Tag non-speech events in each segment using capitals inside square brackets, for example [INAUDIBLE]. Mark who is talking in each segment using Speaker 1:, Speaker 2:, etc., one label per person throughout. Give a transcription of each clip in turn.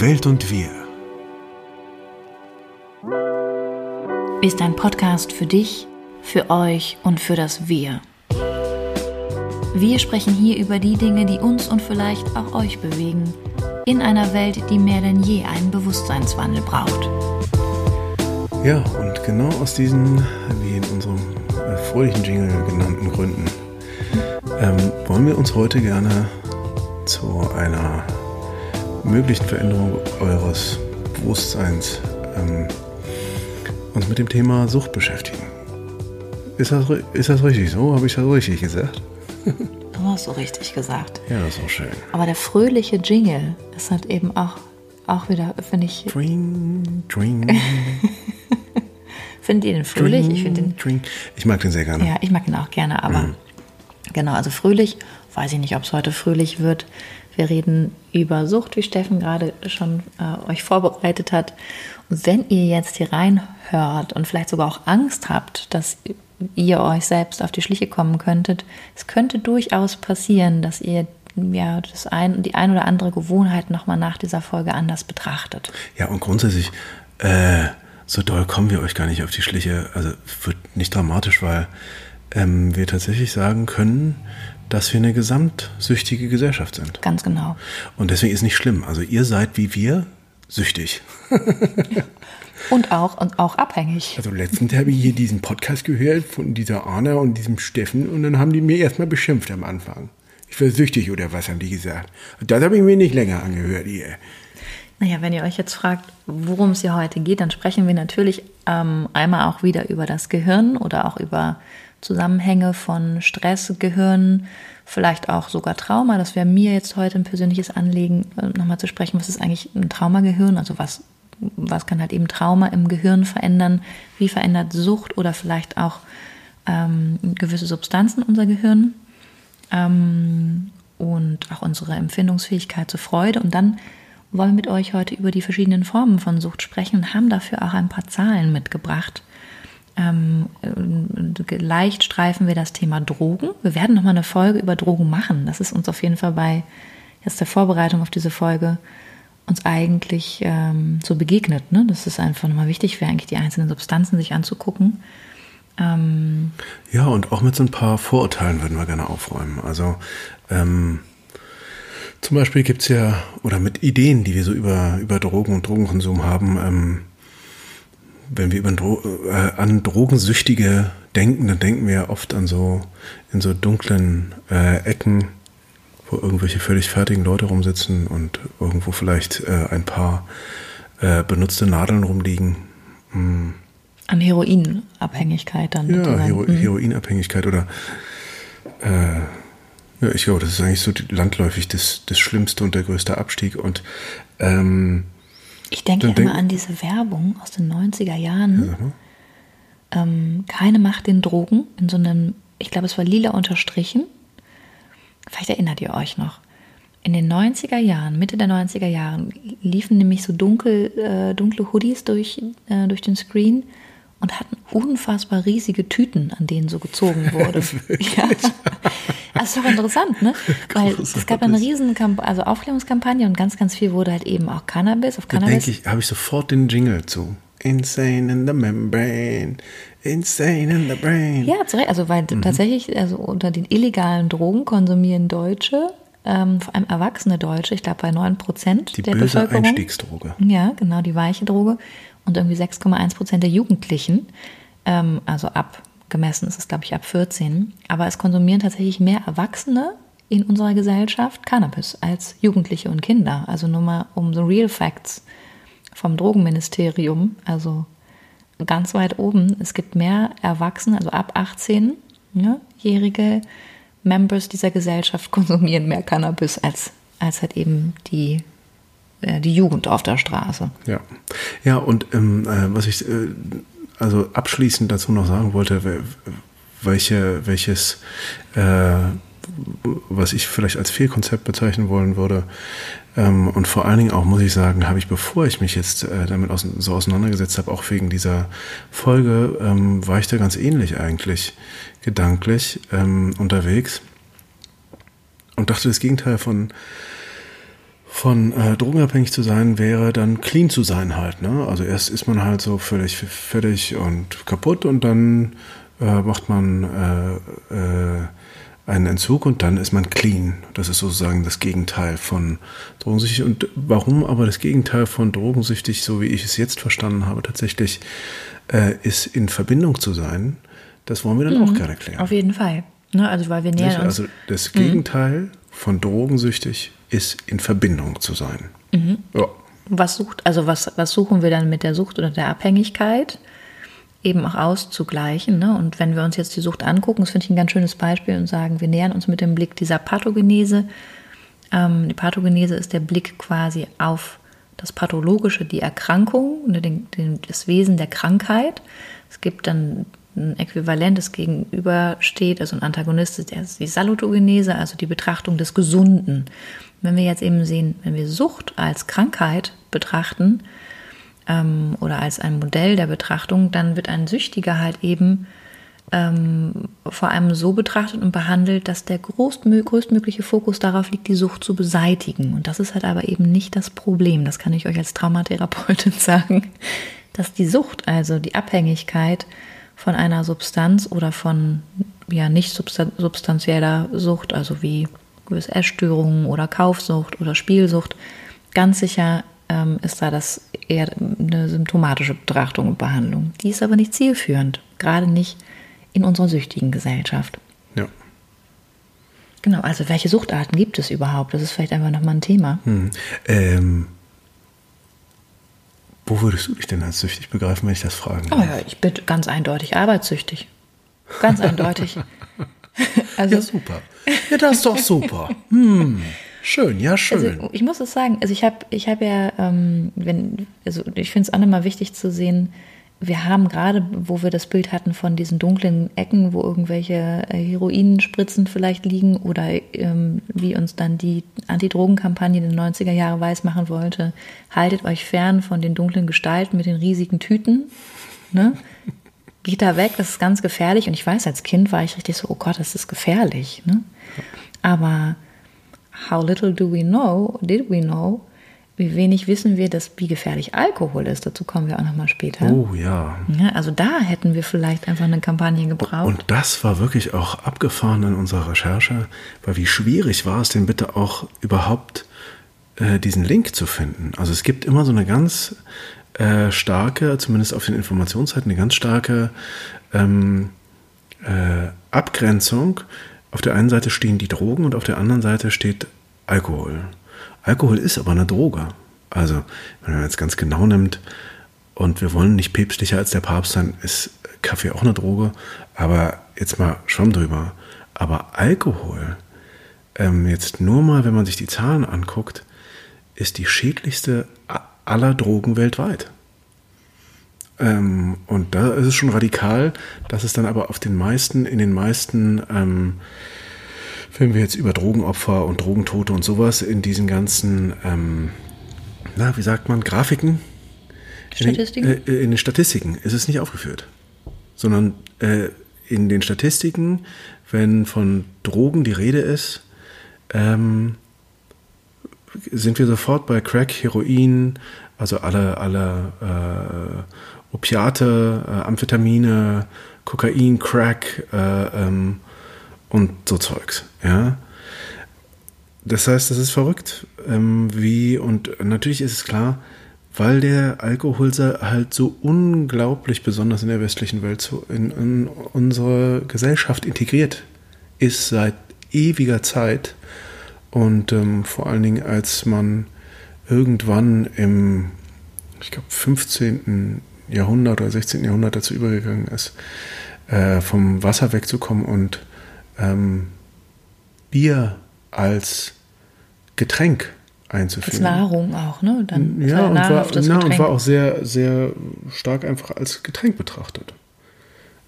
Speaker 1: Die Welt und wir.
Speaker 2: Ist ein Podcast für dich, für euch und für das Wir. Wir sprechen hier über die Dinge, die uns und vielleicht auch euch bewegen, in einer Welt, die mehr denn je einen Bewusstseinswandel braucht.
Speaker 1: Ja, und genau aus diesen, wie in unserem äh, fröhlichen Jingle genannten Gründen, ähm, wollen wir uns heute gerne zu einer möglichen Veränderung eures Bewusstseins ähm, uns mit dem Thema Sucht beschäftigen. Ist das, ist das richtig so? Habe ich das richtig gesagt? [LAUGHS]
Speaker 2: Du hast so richtig gesagt.
Speaker 1: Ja, das ist auch schön.
Speaker 2: Aber der fröhliche Jingle ist halt eben auch, auch wieder, finde ich.
Speaker 1: Dring, dring, [LAUGHS]
Speaker 2: Findet ihr den fröhlich? Ich finde den.
Speaker 1: dring. Ich mag den sehr gerne.
Speaker 2: Ja, ich mag ihn auch gerne, aber
Speaker 1: Mhm.
Speaker 2: genau, also fröhlich, weiß ich nicht, ob es heute fröhlich wird. Wir reden über Sucht, wie Steffen gerade schon äh, euch vorbereitet hat. Und wenn ihr jetzt hier reinhört und vielleicht sogar auch Angst habt, dass ihr euch selbst auf die Schliche kommen könntet, es könnte durchaus passieren, dass ihr ja das ein, die ein oder andere Gewohnheit nochmal nach dieser Folge anders betrachtet.
Speaker 1: Ja, und grundsätzlich, äh, so doll kommen wir euch gar nicht auf die Schliche. Also wird nicht dramatisch, weil ähm, wir tatsächlich sagen können, dass wir eine gesamtsüchtige Gesellschaft sind.
Speaker 2: Ganz genau.
Speaker 1: Und deswegen ist nicht schlimm. Also ihr seid wie wir süchtig. [LAUGHS]
Speaker 2: Und auch, und auch abhängig.
Speaker 1: Also letztens habe ich hier diesen Podcast gehört von dieser Anna und diesem Steffen und dann haben die mir erstmal beschimpft am Anfang. Ich wäre süchtig oder was haben die gesagt. Und das habe ich mir nicht länger angehört hier.
Speaker 2: Naja, wenn ihr euch jetzt fragt, worum es hier heute geht, dann sprechen wir natürlich ähm, einmal auch wieder über das Gehirn oder auch über Zusammenhänge von Stress, Gehirn, vielleicht auch sogar Trauma. Das wäre mir jetzt heute ein persönliches Anliegen, äh, nochmal zu sprechen, was ist eigentlich ein Traumagehirn? Also was, was kann halt eben Trauma im Gehirn verändern? Wie verändert Sucht oder vielleicht auch ähm, gewisse Substanzen unser Gehirn? ähm, und auch unsere Empfindungsfähigkeit zur Freude. Und dann wollen wir mit euch heute über die verschiedenen Formen von Sucht sprechen und haben dafür auch ein paar Zahlen mitgebracht. Ähm, äh, leicht streifen wir das Thema Drogen. Wir werden nochmal eine Folge über Drogen machen. Das ist uns auf jeden Fall bei jetzt der Vorbereitung auf diese Folge uns eigentlich ähm, so begegnet. Ne? Das ist einfach nochmal wichtig, wäre eigentlich die einzelnen Substanzen sich anzugucken. Ähm,
Speaker 1: Ja, und auch mit so ein paar Vorurteilen würden wir gerne aufräumen. Also ähm, zum Beispiel gibt's ja, oder mit Ideen, die wir so über, über Drogen und Drogenkonsum haben, ähm, wenn wir über Dro äh, an Drogensüchtige denken, dann denken wir ja oft an so in so dunklen äh, Ecken, wo irgendwelche völlig fertigen Leute rumsitzen und irgendwo vielleicht äh, ein paar äh, benutzte Nadeln rumliegen. Hm.
Speaker 2: an Heroinabhängigkeit dann.
Speaker 1: Ja. Hero
Speaker 2: Mhm.
Speaker 1: Heroinabhängigkeit oder äh, ja, ich glaube, das ist eigentlich so landläufig das, das Schlimmste und der größte Abstieg. Und ähm,
Speaker 2: Ich denke
Speaker 1: Dann
Speaker 2: immer an diese Werbung aus den 90er Jahren.
Speaker 1: sag mal.
Speaker 2: Ähm, keine Macht den Drogen in so einem, ich glaube, es war lila unterstrichen. Vielleicht erinnert ihr euch noch. In den 90er Jahren, Mitte der 90er Jahren, liefen nämlich so dunkel, äh, dunkle Hoodies durch, äh, durch den Screen und hatten unfassbar riesige Tüten, an denen so gezogen [LAUGHS] wurde. ja. Das ist doch interessant, ne? Weil es gab eine riesen Kamp also Aufklärungskampagne und ganz, ganz viel wurde halt eben auch Cannabis, auf
Speaker 1: da
Speaker 2: Cannabis.
Speaker 1: denke ich, habe ich sofort den Jingle zu. Insane in the membrane, insane in the brain.
Speaker 2: Ja, zu Recht. Also weil
Speaker 1: Mhm.
Speaker 2: tatsächlich, also unter den illegalen Drogen konsumieren Deutsche, ähm, vor allem erwachsene Deutsche, ich glaube bei 9 Prozent
Speaker 1: Die
Speaker 2: der
Speaker 1: böse
Speaker 2: Bevölkerung.
Speaker 1: Einstiegsdroge.
Speaker 2: Ja, genau, die weiche Droge. Und irgendwie 6,1 Prozent der Jugendlichen, ähm, also ab, gemessen ist es, glaube ich, ab 14. Aber es konsumieren tatsächlich mehr Erwachsene in unserer Gesellschaft Cannabis als Jugendliche und Kinder. Also nur mal um so Real Facts vom Drogenministerium, also ganz weit oben. Es gibt mehr Erwachsene, also ab 18-jährige Members dieser Gesellschaft [LAUGHS] konsumieren mehr Cannabis als, als halt eben die, die Jugend auf der Straße.
Speaker 1: Ja, ja und ähm, äh, was ich äh, also abschließend dazu noch sagen wollte, we- welche, welches, äh, was ich vielleicht als Fehlkonzept bezeichnen wollen würde. Ähm, und vor allen Dingen auch, muss ich sagen, habe ich, bevor ich mich jetzt äh, damit aus, so auseinandergesetzt habe, auch wegen dieser Folge, ähm, war ich da ganz ähnlich eigentlich gedanklich ähm, unterwegs und dachte das Gegenteil von, von äh, drogenabhängig zu sein wäre dann clean zu sein halt. Ne? Also erst ist man halt so völlig fertig und kaputt und dann äh, macht man äh, äh, einen Entzug und dann ist man clean. Das ist sozusagen das Gegenteil von drogensüchtig. Und warum aber das Gegenteil von drogensüchtig, so wie ich es jetzt verstanden habe, tatsächlich äh, ist in Verbindung zu sein, das wollen wir dann mhm, auch gerne klären.
Speaker 2: Auf jeden Fall. Ne, also weil wir nähern
Speaker 1: uns. Also das Gegenteil mhm. von drogensüchtig ist in Verbindung zu sein. Mhm.
Speaker 2: Ja. Was sucht, also was, was suchen wir dann mit der Sucht oder der Abhängigkeit? Eben auch auszugleichen. Ne? Und wenn wir uns jetzt die Sucht angucken, das finde ich ein ganz schönes Beispiel und sagen, wir nähern uns mit dem Blick dieser Pathogenese. Ähm, die Pathogenese ist der Blick quasi auf das Pathologische, die Erkrankung, ne, den, den, das Wesen der Krankheit. Es gibt dann ein Äquivalentes gegenübersteht, also ein Antagonist ist die Salutogenese, also die Betrachtung des Gesunden. Wenn wir jetzt eben sehen, wenn wir Sucht als Krankheit betrachten ähm, oder als ein Modell der Betrachtung, dann wird ein Süchtiger halt eben ähm, vor allem so betrachtet und behandelt, dass der größtmö größtmögliche Fokus darauf liegt, die Sucht zu beseitigen. Und das ist halt aber eben nicht das Problem. Das kann ich euch als Traumatherapeutin [LAUGHS] sagen, dass die Sucht, also die Abhängigkeit, von einer Substanz oder von ja nicht substanzieller Sucht, also wie gewisse Essstörungen oder Kaufsucht oder Spielsucht, ganz sicher ähm, ist da das eher eine symptomatische Betrachtung und Behandlung. Die ist aber nicht zielführend, gerade nicht in unserer süchtigen Gesellschaft.
Speaker 1: Ja.
Speaker 2: Genau, also welche Suchtarten gibt es überhaupt? Das ist vielleicht einfach nochmal ein Thema.
Speaker 1: Hm. Ähm, wo würdest du dich denn als süchtig begreifen, wenn ich das fragen
Speaker 2: darf? Oh ja, ich bin ganz eindeutig arbeitssüchtig. Ganz eindeutig. [LAUGHS] [LAUGHS]
Speaker 1: also, ja, super. Ja, das ist doch super. Hm. Schön, ja, schön.
Speaker 2: Also, ich muss es sagen, also ich habe ich hab ja, ähm, wenn, also ich finde es auch nochmal wichtig zu sehen, wir haben gerade, wo wir das Bild hatten von diesen dunklen Ecken, wo irgendwelche äh, Heroinspritzen vielleicht liegen oder ähm, wie uns dann die Antidrogenkampagne in den 90er Jahre weismachen wollte, haltet euch fern von den dunklen Gestalten mit den riesigen Tüten. Ne? Geht da weg, das ist ganz gefährlich. Und ich weiß, als Kind war ich richtig so, oh Gott, das ist gefährlich. Ne? Aber how little do we know, did we know, wie wenig wissen wir, dass, wie gefährlich Alkohol ist. Dazu kommen wir auch nochmal später.
Speaker 1: Oh ja.
Speaker 2: ja. Also da hätten wir vielleicht einfach eine Kampagne gebraucht.
Speaker 1: Und das war wirklich auch abgefahren in unserer Recherche, weil wie schwierig war es denn bitte auch überhaupt äh, diesen Link zu finden. Also es gibt immer so eine ganz äh, starke, zumindest auf den Informationsseiten, eine ganz starke ähm, äh, Abgrenzung. Auf der einen Seite stehen die Drogen und auf der anderen Seite steht Alkohol. Alkohol ist aber eine Droge. Also, wenn man jetzt ganz genau nimmt, und wir wollen nicht päpstlicher als der Papst sein, ist Kaffee auch eine Droge. Aber jetzt mal schon drüber. Aber Alkohol, ähm, jetzt nur mal, wenn man sich die Zahlen anguckt, ist die schädlichste aller Drogen weltweit. Ähm, und da ist es schon radikal, dass es dann aber auf den meisten, in den meisten ähm, wenn wir jetzt über Drogenopfer und Drogentote und sowas in diesen ganzen, ähm, na, wie sagt man, Grafiken?
Speaker 2: Statistiken?
Speaker 1: In den, äh, in den Statistiken ist es nicht aufgeführt, sondern äh, in den Statistiken, wenn von Drogen die Rede ist, ähm, sind wir sofort bei Crack, Heroin, also alle, alle äh, Opiate, äh, Amphetamine, Kokain, Crack, äh, ähm, und so Zeugs. Ja. Das heißt, das ist verrückt. Ähm, wie, und natürlich ist es klar, weil der Alkohol halt so unglaublich besonders in der westlichen Welt so in, in unsere Gesellschaft integriert ist seit ewiger Zeit. Und ähm, vor allen Dingen, als man irgendwann im, ich glaube, 15. Jahrhundert oder 16. Jahrhundert dazu übergegangen ist, äh, vom Wasser wegzukommen und ähm, Bier als Getränk einzuführen.
Speaker 2: Als Nahrung auch, ne?
Speaker 1: Dann ja, und war, na, und war auch sehr, sehr stark einfach als Getränk betrachtet.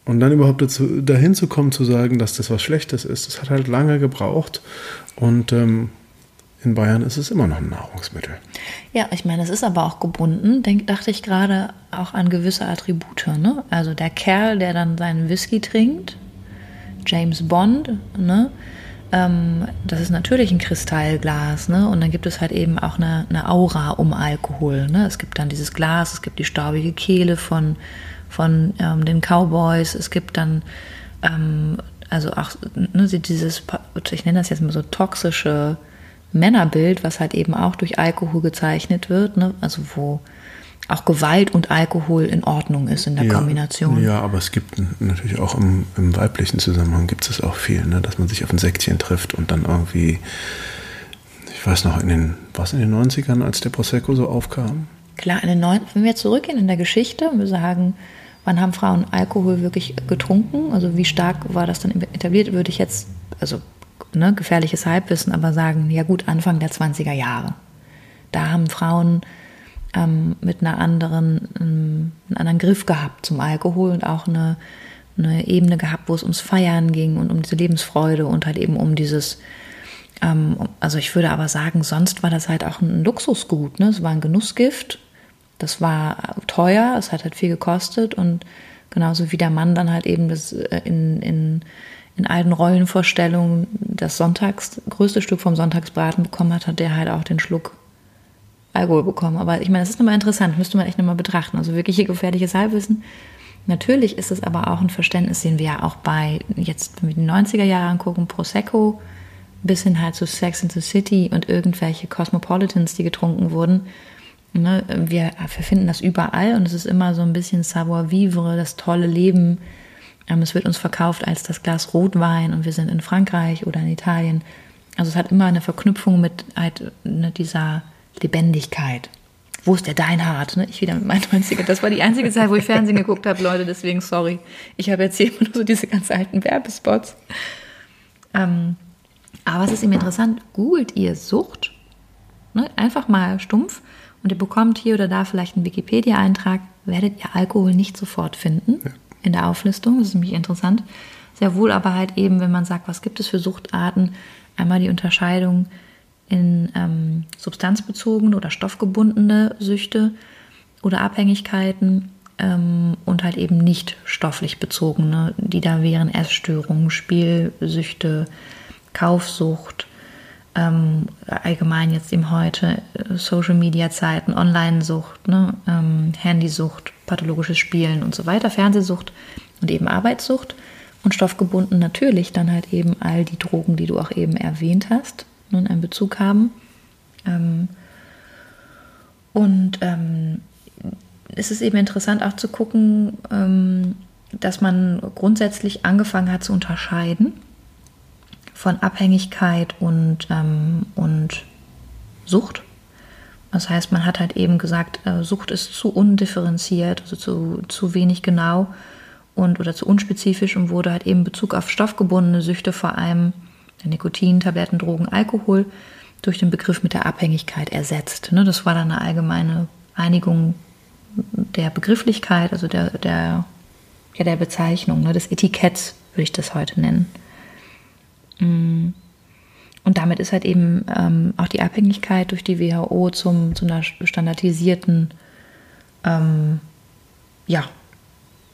Speaker 1: Und dann überhaupt dazu, dahin zu kommen, zu sagen, dass das was Schlechtes ist, das hat halt lange gebraucht. Und ähm, in Bayern ist es immer noch ein Nahrungsmittel.
Speaker 2: Ja, ich meine, es ist aber auch gebunden, denk, dachte ich gerade, auch an gewisse Attribute. Ne? Also der Kerl, der dann seinen Whisky trinkt, James Bond, ne? ähm, das ist natürlich ein Kristallglas, ne? Und dann gibt es halt eben auch eine, eine Aura um Alkohol. Ne? Es gibt dann dieses Glas, es gibt die staubige Kehle von, von ähm, den Cowboys, es gibt dann ähm, also auch ne, dieses, ich nenne das jetzt mal so toxische Männerbild, was halt eben auch durch Alkohol gezeichnet wird, ne? also wo auch Gewalt und Alkohol in Ordnung ist in der
Speaker 1: ja,
Speaker 2: Kombination.
Speaker 1: Ja, aber es gibt natürlich auch im, im weiblichen Zusammenhang gibt es auch viel, ne? dass man sich auf ein Säckchen trifft und dann irgendwie, ich weiß noch, in den, was in den 90ern, als der Prosecco so aufkam?
Speaker 2: Klar, in den 90 wenn wir zurückgehen in der Geschichte, wir sagen, wann haben Frauen Alkohol wirklich getrunken? Also wie stark war das dann etabliert, würde ich jetzt, also ne, gefährliches Halbwissen, aber sagen, ja gut, Anfang der 20er Jahre. Da haben Frauen ähm, mit einer anderen, ähm, einen anderen Griff gehabt zum Alkohol und auch eine, eine Ebene gehabt, wo es ums Feiern ging und um diese Lebensfreude und halt eben um dieses, ähm, also ich würde aber sagen, sonst war das halt auch ein Luxusgut. Ne? Es war ein Genussgift, das war teuer, es hat halt viel gekostet und genauso wie der Mann dann halt eben das äh, in, in in alten Rollenvorstellungen das Sonntags, größte Stück vom Sonntagsbraten bekommen hat, hat der halt auch den Schluck Alkohol bekommen. Aber ich meine, das ist nochmal interessant, müsste man echt nochmal betrachten. Also wirklich hier gefährliches Halbwissen. Natürlich ist es aber auch ein Verständnis, sehen wir ja auch bei, jetzt wenn wir die 90er Jahre angucken, Prosecco, bis hin halt zu Sex in the City und irgendwelche Cosmopolitans, die getrunken wurden. Ne, wir, finden das überall und es ist immer so ein bisschen savoir vivre, das tolle Leben, ähm, es wird uns verkauft als das Glas Rotwein und wir sind in Frankreich oder in Italien. Also es hat immer eine Verknüpfung mit halt, ne, dieser Lebendigkeit. Wo ist der Deinhard? Ne? Ich wieder mit meinen 90 Das war die einzige Zeit, wo ich Fernsehen geguckt habe, Leute. Deswegen sorry. Ich habe jetzt hier immer nur so diese ganz alten Werbespots. Ähm, aber es ist eben interessant. Googelt ihr Sucht? Ne? Einfach mal stumpf. Und ihr bekommt hier oder da vielleicht einen Wikipedia-Eintrag. Werdet ihr Alkohol nicht sofort finden. Ja in der Auflistung. Das ist nämlich interessant. Sehr wohl aber halt eben, wenn man sagt, was gibt es für Suchtarten, einmal die Unterscheidung in ähm, substanzbezogene oder stoffgebundene Süchte oder Abhängigkeiten ähm, und halt eben nicht stofflich bezogene, die da wären Essstörungen, Spielsüchte, Kaufsucht, ähm, allgemein jetzt eben heute äh, Social Media Zeiten, Online-Sucht, ne, ähm, Handysucht, pathologisches Spielen und so weiter, Fernsehsucht und eben Arbeitssucht und stoffgebunden natürlich dann halt eben all die Drogen, die du auch eben erwähnt hast, nun einen Bezug haben. Ähm, und ähm, es ist eben interessant auch zu gucken, ähm, dass man grundsätzlich angefangen hat zu unterscheiden von Abhängigkeit und, ähm, und Sucht. Das heißt, man hat halt eben gesagt, äh, Sucht ist zu undifferenziert, also zu, zu wenig genau und oder zu unspezifisch und wurde halt eben Bezug auf stoffgebundene Süchte, vor allem Nikotin, Tabletten, Drogen, Alkohol, durch den Begriff mit der Abhängigkeit ersetzt. Ne? Das war dann eine allgemeine Einigung der Begrifflichkeit, also der, der, ja, der Bezeichnung, ne? des Etiketts würde ich das heute nennen. Mm. Und damit ist halt eben ähm, auch die Abhängigkeit durch die WHO zum, zu einer standardisierten ähm, ja,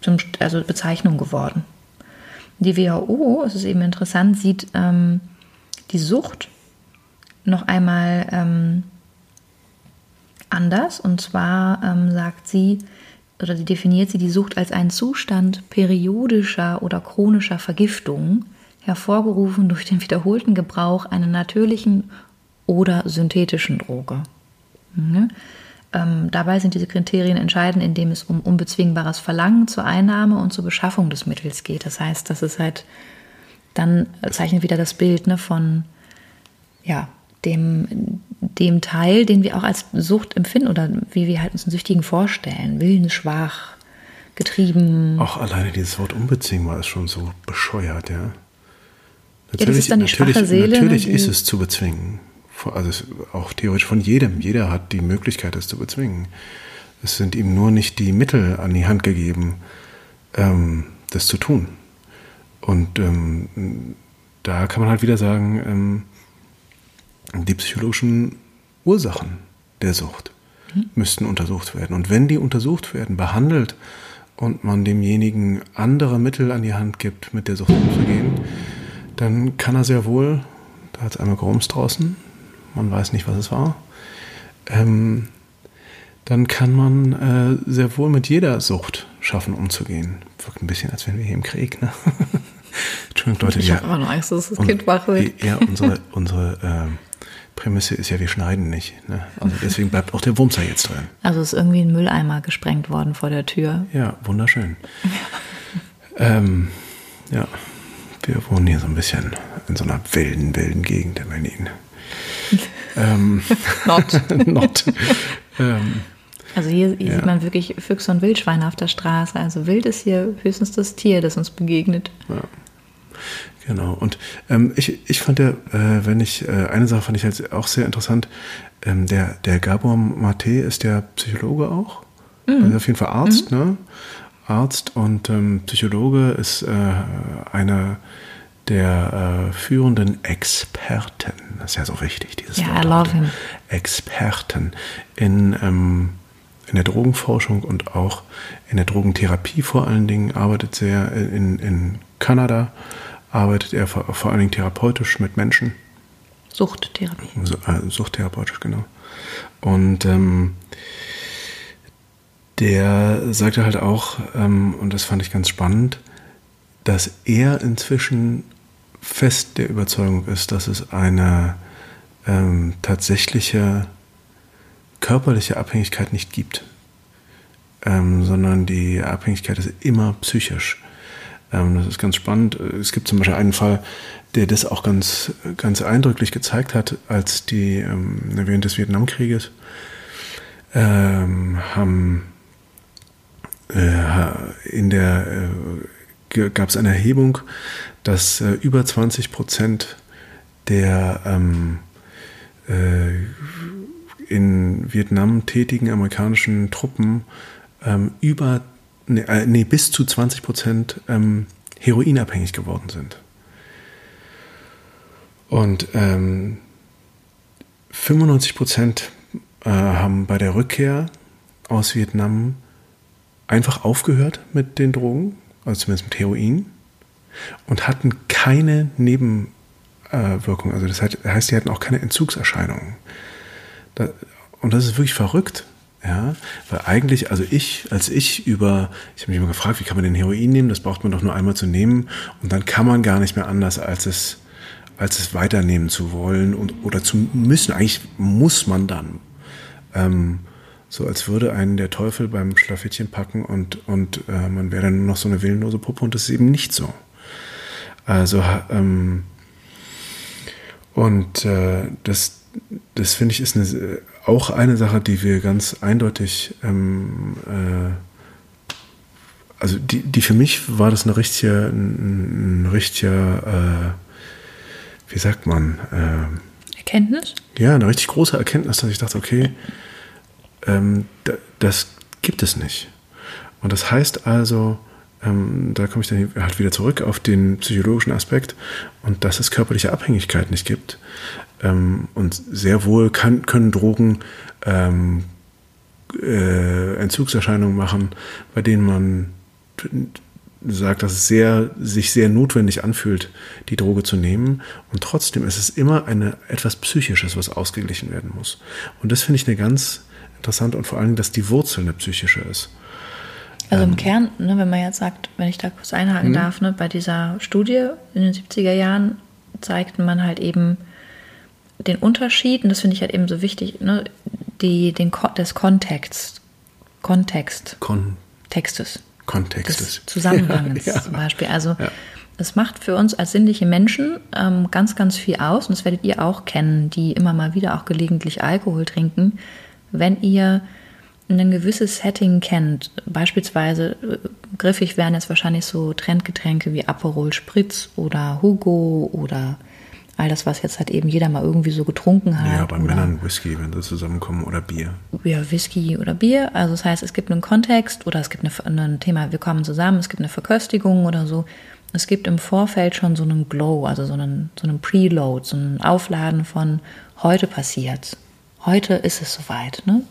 Speaker 2: zum, also Bezeichnung geworden. Die WHO, es ist eben interessant, sieht ähm, die Sucht noch einmal ähm, anders. Und zwar ähm, sagt sie, oder definiert sie die Sucht als einen Zustand periodischer oder chronischer Vergiftung, hervorgerufen durch den wiederholten Gebrauch einer natürlichen oder synthetischen Droge. Mhm. Ähm, dabei sind diese Kriterien entscheidend, indem es um unbezwingbares Verlangen zur Einnahme und zur Beschaffung des Mittels geht. Das heißt, das ist halt, dann zeichnet wieder das Bild ne, von ja, dem, dem Teil, den wir auch als Sucht empfinden oder wie wir halt uns einen Süchtigen vorstellen. Willensschwach, getrieben.
Speaker 1: Auch alleine dieses Wort unbezwingbar ist schon so bescheuert, ja.
Speaker 2: Natürlich, ja, ist dann die natürlich, Seele,
Speaker 1: ne, natürlich ist es zu bezwingen. Also auch theoretisch von jedem. Jeder hat die Möglichkeit, es zu bezwingen. Es sind ihm nur nicht die Mittel an die Hand gegeben, ähm, das zu tun. Und ähm, da kann man halt wieder sagen, ähm, die psychologischen Ursachen der Sucht mhm. müssten untersucht werden. Und wenn die untersucht werden, behandelt und man demjenigen andere Mittel an die Hand gibt, mit der Sucht umzugehen, dann kann er sehr wohl, da hat es einmal gerumst draußen, man weiß nicht, was es war, ähm, dann kann man äh, sehr wohl mit jeder Sucht schaffen, umzugehen. Wirkt ein bisschen, als wären wir hier im Krieg, ne? [LAUGHS]
Speaker 2: Entschuldigung, Leute. Ich habe immer noch Angst, dass das Kind wach wird.
Speaker 1: Ja, unsere, [LAUGHS] unsere äh, Prämisse ist ja, wir schneiden nicht. Ne? Also deswegen bleibt auch der Wumser jetzt drin.
Speaker 2: Also ist irgendwie ein Mülleimer gesprengt worden vor der Tür.
Speaker 1: Ja, wunderschön. [LAUGHS] ähm, ja, wir wohnen hier so ein bisschen in so einer wilden, wilden Gegend in Berlin. [LAUGHS] ähm,
Speaker 2: Not. [LAUGHS]
Speaker 1: Not. ähm,
Speaker 2: also hier, hier ja. sieht man wirklich Füchse und Wildschweine auf der Straße. Also wild ist hier höchstens das Tier, das uns begegnet.
Speaker 1: Ja. Genau. Und ähm, ich, ich fand ja, äh, wenn ich, äh, eine Sache fand ich halt auch sehr interessant. Ähm, der, der Gabor Mate ist der Psychologe auch. Mhm. Also auf jeden Fall Arzt, mhm. ne? Arzt und ähm, Psychologe ist äh, einer der äh, führenden Experten. Das ist ja so wichtig, dieses
Speaker 2: ja, Wort. I love him.
Speaker 1: Experten in ähm, in der Drogenforschung und auch in der Drogentherapie vor allen Dingen, arbeitet sehr in, in Kanada, arbeitet er vor, vor allen Dingen therapeutisch mit Menschen.
Speaker 2: Suchttherapie.
Speaker 1: So, äh, Suchttherapeutisch, genau. Und ähm, der sagte halt auch, ähm, und das fand ich ganz spannend, dass er inzwischen fest der Überzeugung ist, dass es eine ähm, tatsächliche körperliche Abhängigkeit nicht gibt, ähm, sondern die Abhängigkeit ist immer psychisch. Ähm, das ist ganz spannend. Es gibt zum Beispiel einen Fall, der das auch ganz, ganz eindrücklich gezeigt hat, als die ähm, während des Vietnamkrieges ähm, haben äh, in der äh, gab es eine Erhebung, dass äh, über 20 Prozent der ähm, äh, in Vietnam tätigen amerikanischen Truppen ähm, über, nee, äh, nee, bis zu 20 Prozent ähm, heroinabhängig geworden sind. Und ähm, 95 Prozent äh, haben bei der Rückkehr aus Vietnam einfach aufgehört mit den Drogen, also zumindest mit Heroin, und hatten keine Nebenwirkungen. Also das heißt, die hatten auch keine Entzugserscheinungen und das ist wirklich verrückt. Ja, weil eigentlich, also ich, als ich über, ich habe mich immer gefragt, wie kann man den Heroin nehmen? Das braucht man doch nur einmal zu nehmen und dann kann man gar nicht mehr anders, als es, als es weiternehmen zu wollen und oder zu müssen. Eigentlich muss man dann. Ähm, so als würde einen der Teufel beim Schlafittchen packen und, und äh, man wäre dann nur noch so eine willenlose Puppe und das ist eben nicht so. Also, ähm, und äh, das, das finde ich ist eine, auch eine Sache, die wir ganz eindeutig, ähm, äh, also die, die für mich war das eine richtige, ein, ein richtiger, äh, wie sagt man?
Speaker 2: Äh, Erkenntnis?
Speaker 1: Ja, eine richtig große Erkenntnis, dass ich dachte, okay, ähm, das gibt es nicht. Und das heißt also, ähm, da komme ich dann halt wieder zurück auf den psychologischen Aspekt und dass es körperliche Abhängigkeit nicht gibt. Ähm, und sehr wohl kann, können Drogen ähm, äh, Entzugserscheinungen machen, bei denen man sagt, dass es sehr, sich sehr notwendig anfühlt, die Droge zu nehmen. Und trotzdem ist es immer eine, etwas Psychisches, was ausgeglichen werden muss. Und das finde ich eine ganz interessante und vor allem, dass die Wurzel eine psychische ist.
Speaker 2: Also im ähm, Kern, ne, wenn man jetzt sagt, wenn ich da kurz einhaken mhm. darf, ne, bei dieser Studie in den 70er Jahren zeigte man halt eben den Unterschied, und das finde ich halt eben so wichtig, ne, die, den, des Kontexts. Kontext.
Speaker 1: Kontextes. Kontextes.
Speaker 2: Des Zusammenhangs [LAUGHS] ja. zum Beispiel. Also ja. es macht für uns als sinnliche Menschen ähm, ganz, ganz viel aus, und das werdet ihr auch kennen, die immer mal wieder auch gelegentlich Alkohol trinken, wenn ihr ein gewisses Setting kennt, beispielsweise äh, griffig wären jetzt wahrscheinlich so Trendgetränke wie Aperol Spritz oder Hugo oder all das, was jetzt halt eben jeder mal irgendwie so getrunken hat.
Speaker 1: Ja, bei Männern Whisky, wenn sie zusammenkommen, oder Bier.
Speaker 2: Ja, Whisky oder Bier. Also das heißt, es gibt einen Kontext oder es gibt eine, ein Thema, wir kommen zusammen, es gibt eine Verköstigung oder so. Es gibt im Vorfeld schon so einen Glow, also so einen, so einen Preload, so ein Aufladen von heute passiert. Heute ist es soweit. Ne?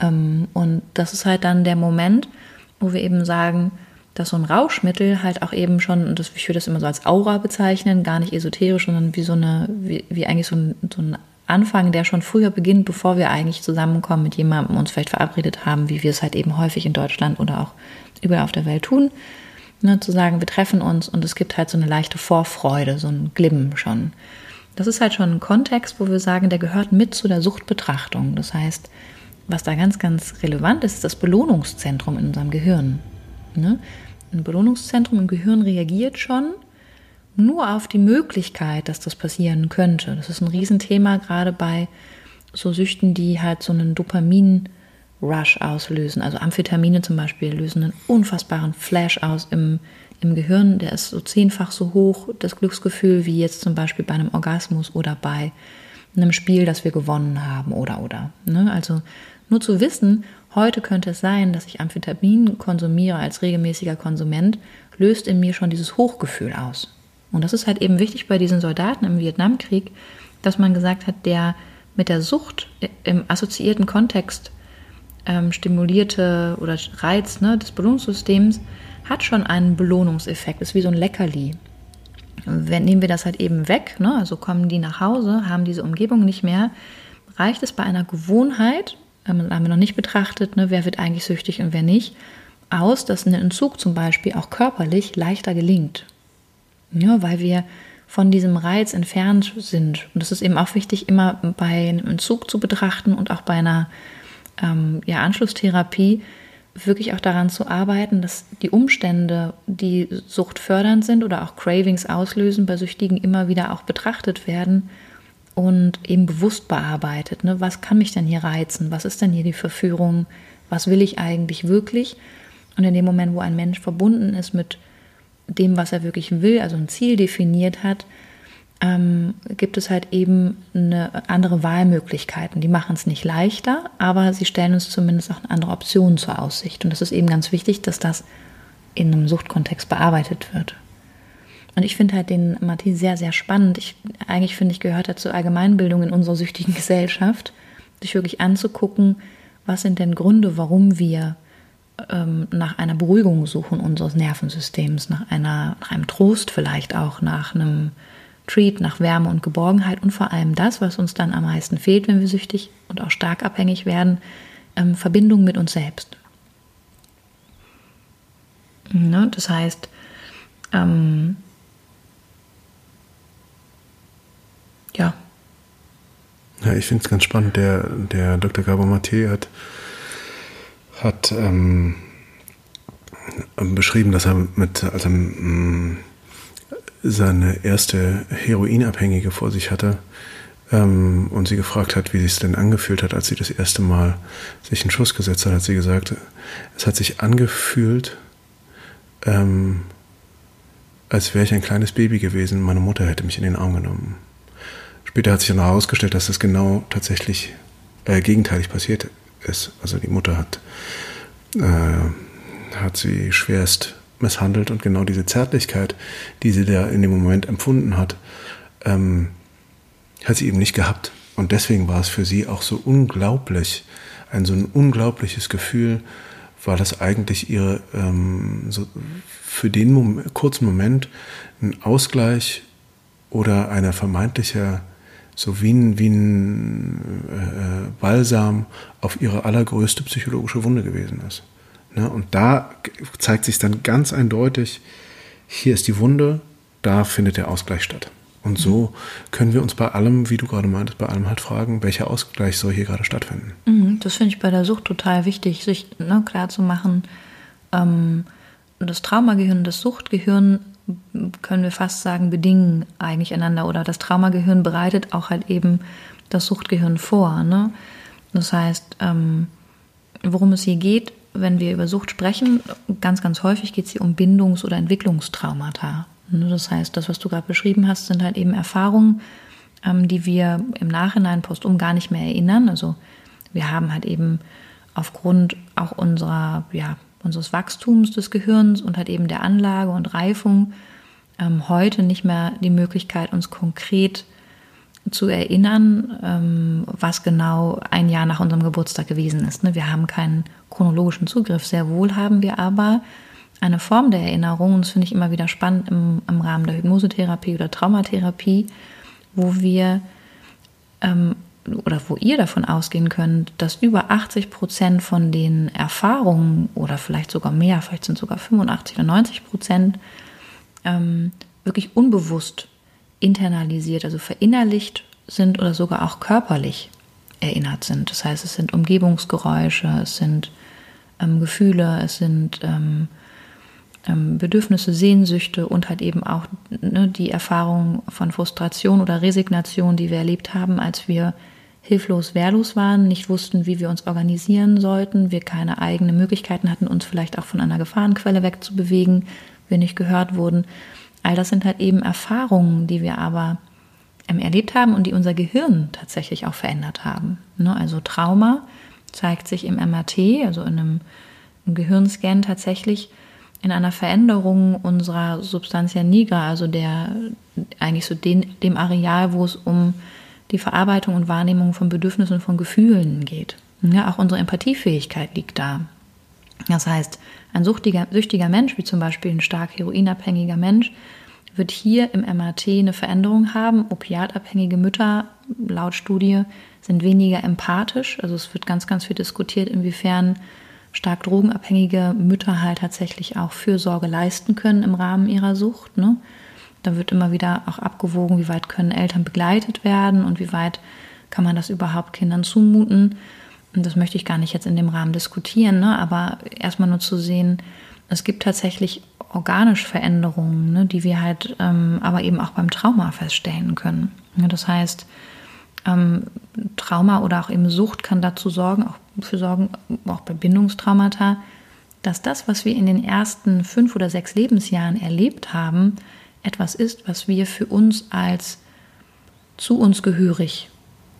Speaker 2: Ähm, und das ist halt dann der Moment, wo wir eben sagen, dass so ein Rauschmittel halt auch eben schon, und das, ich würde das immer so als Aura bezeichnen, gar nicht esoterisch, sondern wie so eine, wie, wie eigentlich so ein, so ein Anfang, der schon früher beginnt, bevor wir eigentlich zusammenkommen mit jemandem, uns vielleicht verabredet haben, wie wir es halt eben häufig in Deutschland oder auch überall auf der Welt tun. Ne, zu sagen, wir treffen uns und es gibt halt so eine leichte Vorfreude, so ein Glimmen schon. Das ist halt schon ein Kontext, wo wir sagen, der gehört mit zu der Suchtbetrachtung. Das heißt, was da ganz, ganz relevant ist, ist das Belohnungszentrum in unserem Gehirn. Ne? Ein Belohnungszentrum im Gehirn reagiert schon nur auf die Möglichkeit, dass das passieren könnte. Das ist ein Riesenthema, gerade bei so Süchten, die halt so einen Dopamin-Rush auslösen. Also Amphetamine zum Beispiel lösen einen unfassbaren Flash aus im, im Gehirn. Der ist so zehnfach so hoch, das Glücksgefühl, wie jetzt zum Beispiel bei einem Orgasmus oder bei einem Spiel, das wir gewonnen haben oder oder. Ne? Also nur zu wissen, heute könnte es sein, dass ich Amphetamin konsumiere als regelmäßiger Konsument, löst in mir schon dieses Hochgefühl aus. Und das ist halt eben wichtig bei diesen Soldaten im Vietnamkrieg, dass man gesagt hat, der mit der Sucht im assoziierten Kontext ähm, stimulierte oder Reiz ne, des Belohnungssystems hat schon einen Belohnungseffekt, ist wie so ein Leckerli. Wenn, nehmen wir das halt eben weg, ne, also kommen die nach Hause, haben diese Umgebung nicht mehr, reicht es bei einer Gewohnheit, ähm, haben wir noch nicht betrachtet, ne, wer wird eigentlich süchtig und wer nicht, aus, dass ein Entzug zum Beispiel auch körperlich leichter gelingt. Ja, weil wir von diesem Reiz entfernt sind. Und das ist eben auch wichtig, immer bei einem Entzug zu betrachten und auch bei einer ähm, ja, Anschlusstherapie wirklich auch daran zu arbeiten, dass die Umstände, die suchtfördernd sind oder auch Cravings auslösen, bei Süchtigen immer wieder auch betrachtet werden und eben bewusst bearbeitet. Ne? Was kann mich denn hier reizen? Was ist denn hier die Verführung? Was will ich eigentlich wirklich? Und in dem Moment, wo ein Mensch verbunden ist mit dem, was er wirklich will, also ein Ziel definiert hat, ähm, gibt es halt eben eine andere Wahlmöglichkeiten. Die machen es nicht leichter, aber sie stellen uns zumindest auch eine andere Option zur Aussicht. Und das ist eben ganz wichtig, dass das in einem Suchtkontext bearbeitet wird. Und ich finde halt den Matthias sehr, sehr spannend. Ich, eigentlich finde ich, gehört er zur Allgemeinbildung in unserer süchtigen [LAUGHS] Gesellschaft, sich wirklich anzugucken, was sind denn Gründe, warum wir ähm, nach einer Beruhigung suchen unseres Nervensystems, nach, einer, nach einem Trost vielleicht auch, nach einem Treat, nach Wärme und Geborgenheit und vor allem das, was uns dann am meisten fehlt, wenn wir süchtig und auch stark abhängig werden, ähm, Verbindung mit uns selbst. Ne? Das heißt, ähm, ja.
Speaker 1: Ja, ich finde es ganz spannend. Der, der Dr. Gabor Maté hat hat ähm, beschrieben, dass er mit, als er ähm, seine erste Heroinabhängige vor sich hatte ähm, und sie gefragt hat, wie sie es denn angefühlt hat, als sie das erste Mal sich einen Schuss gesetzt hat, hat sie gesagt, es hat sich angefühlt, ähm, als wäre ich ein kleines Baby gewesen, meine Mutter hätte mich in den Arm genommen. Später hat sich dann herausgestellt, dass das genau tatsächlich äh, gegenteilig passiert ist. Also die Mutter hat, äh, hat sie schwerst misshandelt und genau diese Zärtlichkeit, die sie da in dem Moment empfunden hat, ähm, hat sie eben nicht gehabt. Und deswegen war es für sie auch so unglaublich, ein so ein unglaubliches Gefühl, weil das eigentlich ihre ähm, so für den Moment, kurzen Moment ein Ausgleich oder eine vermeintliche so wie ein, wie ein äh, Balsam auf ihre allergrößte psychologische Wunde gewesen ist. Ne? Und da zeigt sich dann ganz eindeutig, hier ist die Wunde, da findet der Ausgleich statt. Und so können wir uns bei allem, wie du gerade meintest, bei allem halt fragen, welcher Ausgleich soll hier gerade stattfinden.
Speaker 2: Mhm, das finde ich bei der Sucht total wichtig, sich ne, klar zu machen, ähm, das Traumagehirn, das Suchtgehirn können wir fast sagen, bedingen eigentlich einander oder das Traumagehirn bereitet auch halt eben das Suchtgehirn vor. Ne? Das heißt, ähm, worum es hier geht, wenn wir über Sucht sprechen, ganz, ganz häufig geht es hier um Bindungs- oder Entwicklungstraumata. Ne? Das heißt, das, was du gerade beschrieben hast, sind halt eben Erfahrungen, ähm, die wir im Nachhinein postum gar nicht mehr erinnern. Also wir haben halt eben aufgrund auch unserer ja, unseres Wachstums des Gehirns und halt eben der Anlage und Reifung ähm, heute nicht mehr die Möglichkeit, uns konkret zu erinnern, ähm, was genau ein Jahr nach unserem Geburtstag gewesen ist. Ne? Wir haben keinen chronologischen Zugriff. Sehr wohl haben wir aber eine Form der Erinnerung, und das finde ich immer wieder spannend im, im Rahmen der Hypnosetherapie oder Traumatherapie, wo wir ähm, oder wo ihr davon ausgehen könnt, dass über 80 Prozent von den Erfahrungen oder vielleicht sogar mehr, vielleicht sind sogar 85 oder 90 Prozent, ähm, wirklich unbewusst internalisiert, also verinnerlicht sind oder sogar auch körperlich erinnert sind. Das heißt, es sind Umgebungsgeräusche, es sind ähm, Gefühle, es sind ähm, ähm, Bedürfnisse, Sehnsüchte und halt eben auch ne, die Erfahrung von Frustration oder Resignation, die wir erlebt haben, als wir hilflos, wehrlos waren, nicht wussten, wie wir uns organisieren sollten, wir keine eigenen Möglichkeiten hatten, uns vielleicht auch von einer Gefahrenquelle wegzubewegen, wir nicht gehört wurden. All das sind halt eben Erfahrungen, die wir aber ähm, erlebt haben und die unser Gehirn tatsächlich auch verändert haben. Ne, also Trauma zeigt sich im MRT, also in einem Gehirnscan tatsächlich in einer Veränderung unserer Substantia nigra, also der eigentlich so den, dem Areal, wo es um die Verarbeitung und Wahrnehmung von Bedürfnissen und von Gefühlen geht. Ja, auch unsere Empathiefähigkeit liegt da. Das heißt, ein süchtiger, süchtiger Mensch, wie zum Beispiel ein stark heroinabhängiger Mensch, wird hier im MRT eine Veränderung haben. Opiatabhängige Mütter, laut Studie, sind weniger empathisch. Also es wird ganz, ganz viel diskutiert, inwiefern stark drogenabhängige Mütter halt tatsächlich auch Fürsorge leisten können im Rahmen ihrer Sucht. Ne? Da wird immer wieder auch abgewogen, wie weit können Eltern begleitet werden und wie weit kann man das überhaupt Kindern zumuten. Und das möchte ich gar nicht jetzt in dem Rahmen diskutieren, ne? aber erstmal nur zu sehen, es gibt tatsächlich organisch Veränderungen, ne, die wir halt ähm, aber eben auch beim Trauma feststellen können. Das heißt, ähm, Trauma oder auch eben Sucht kann dazu sorgen, auch für sorgen, auch bei Bindungstraumata, dass das, was wir in den ersten fünf oder sechs Lebensjahren erlebt haben, etwas ist, was wir für uns als zu uns gehörig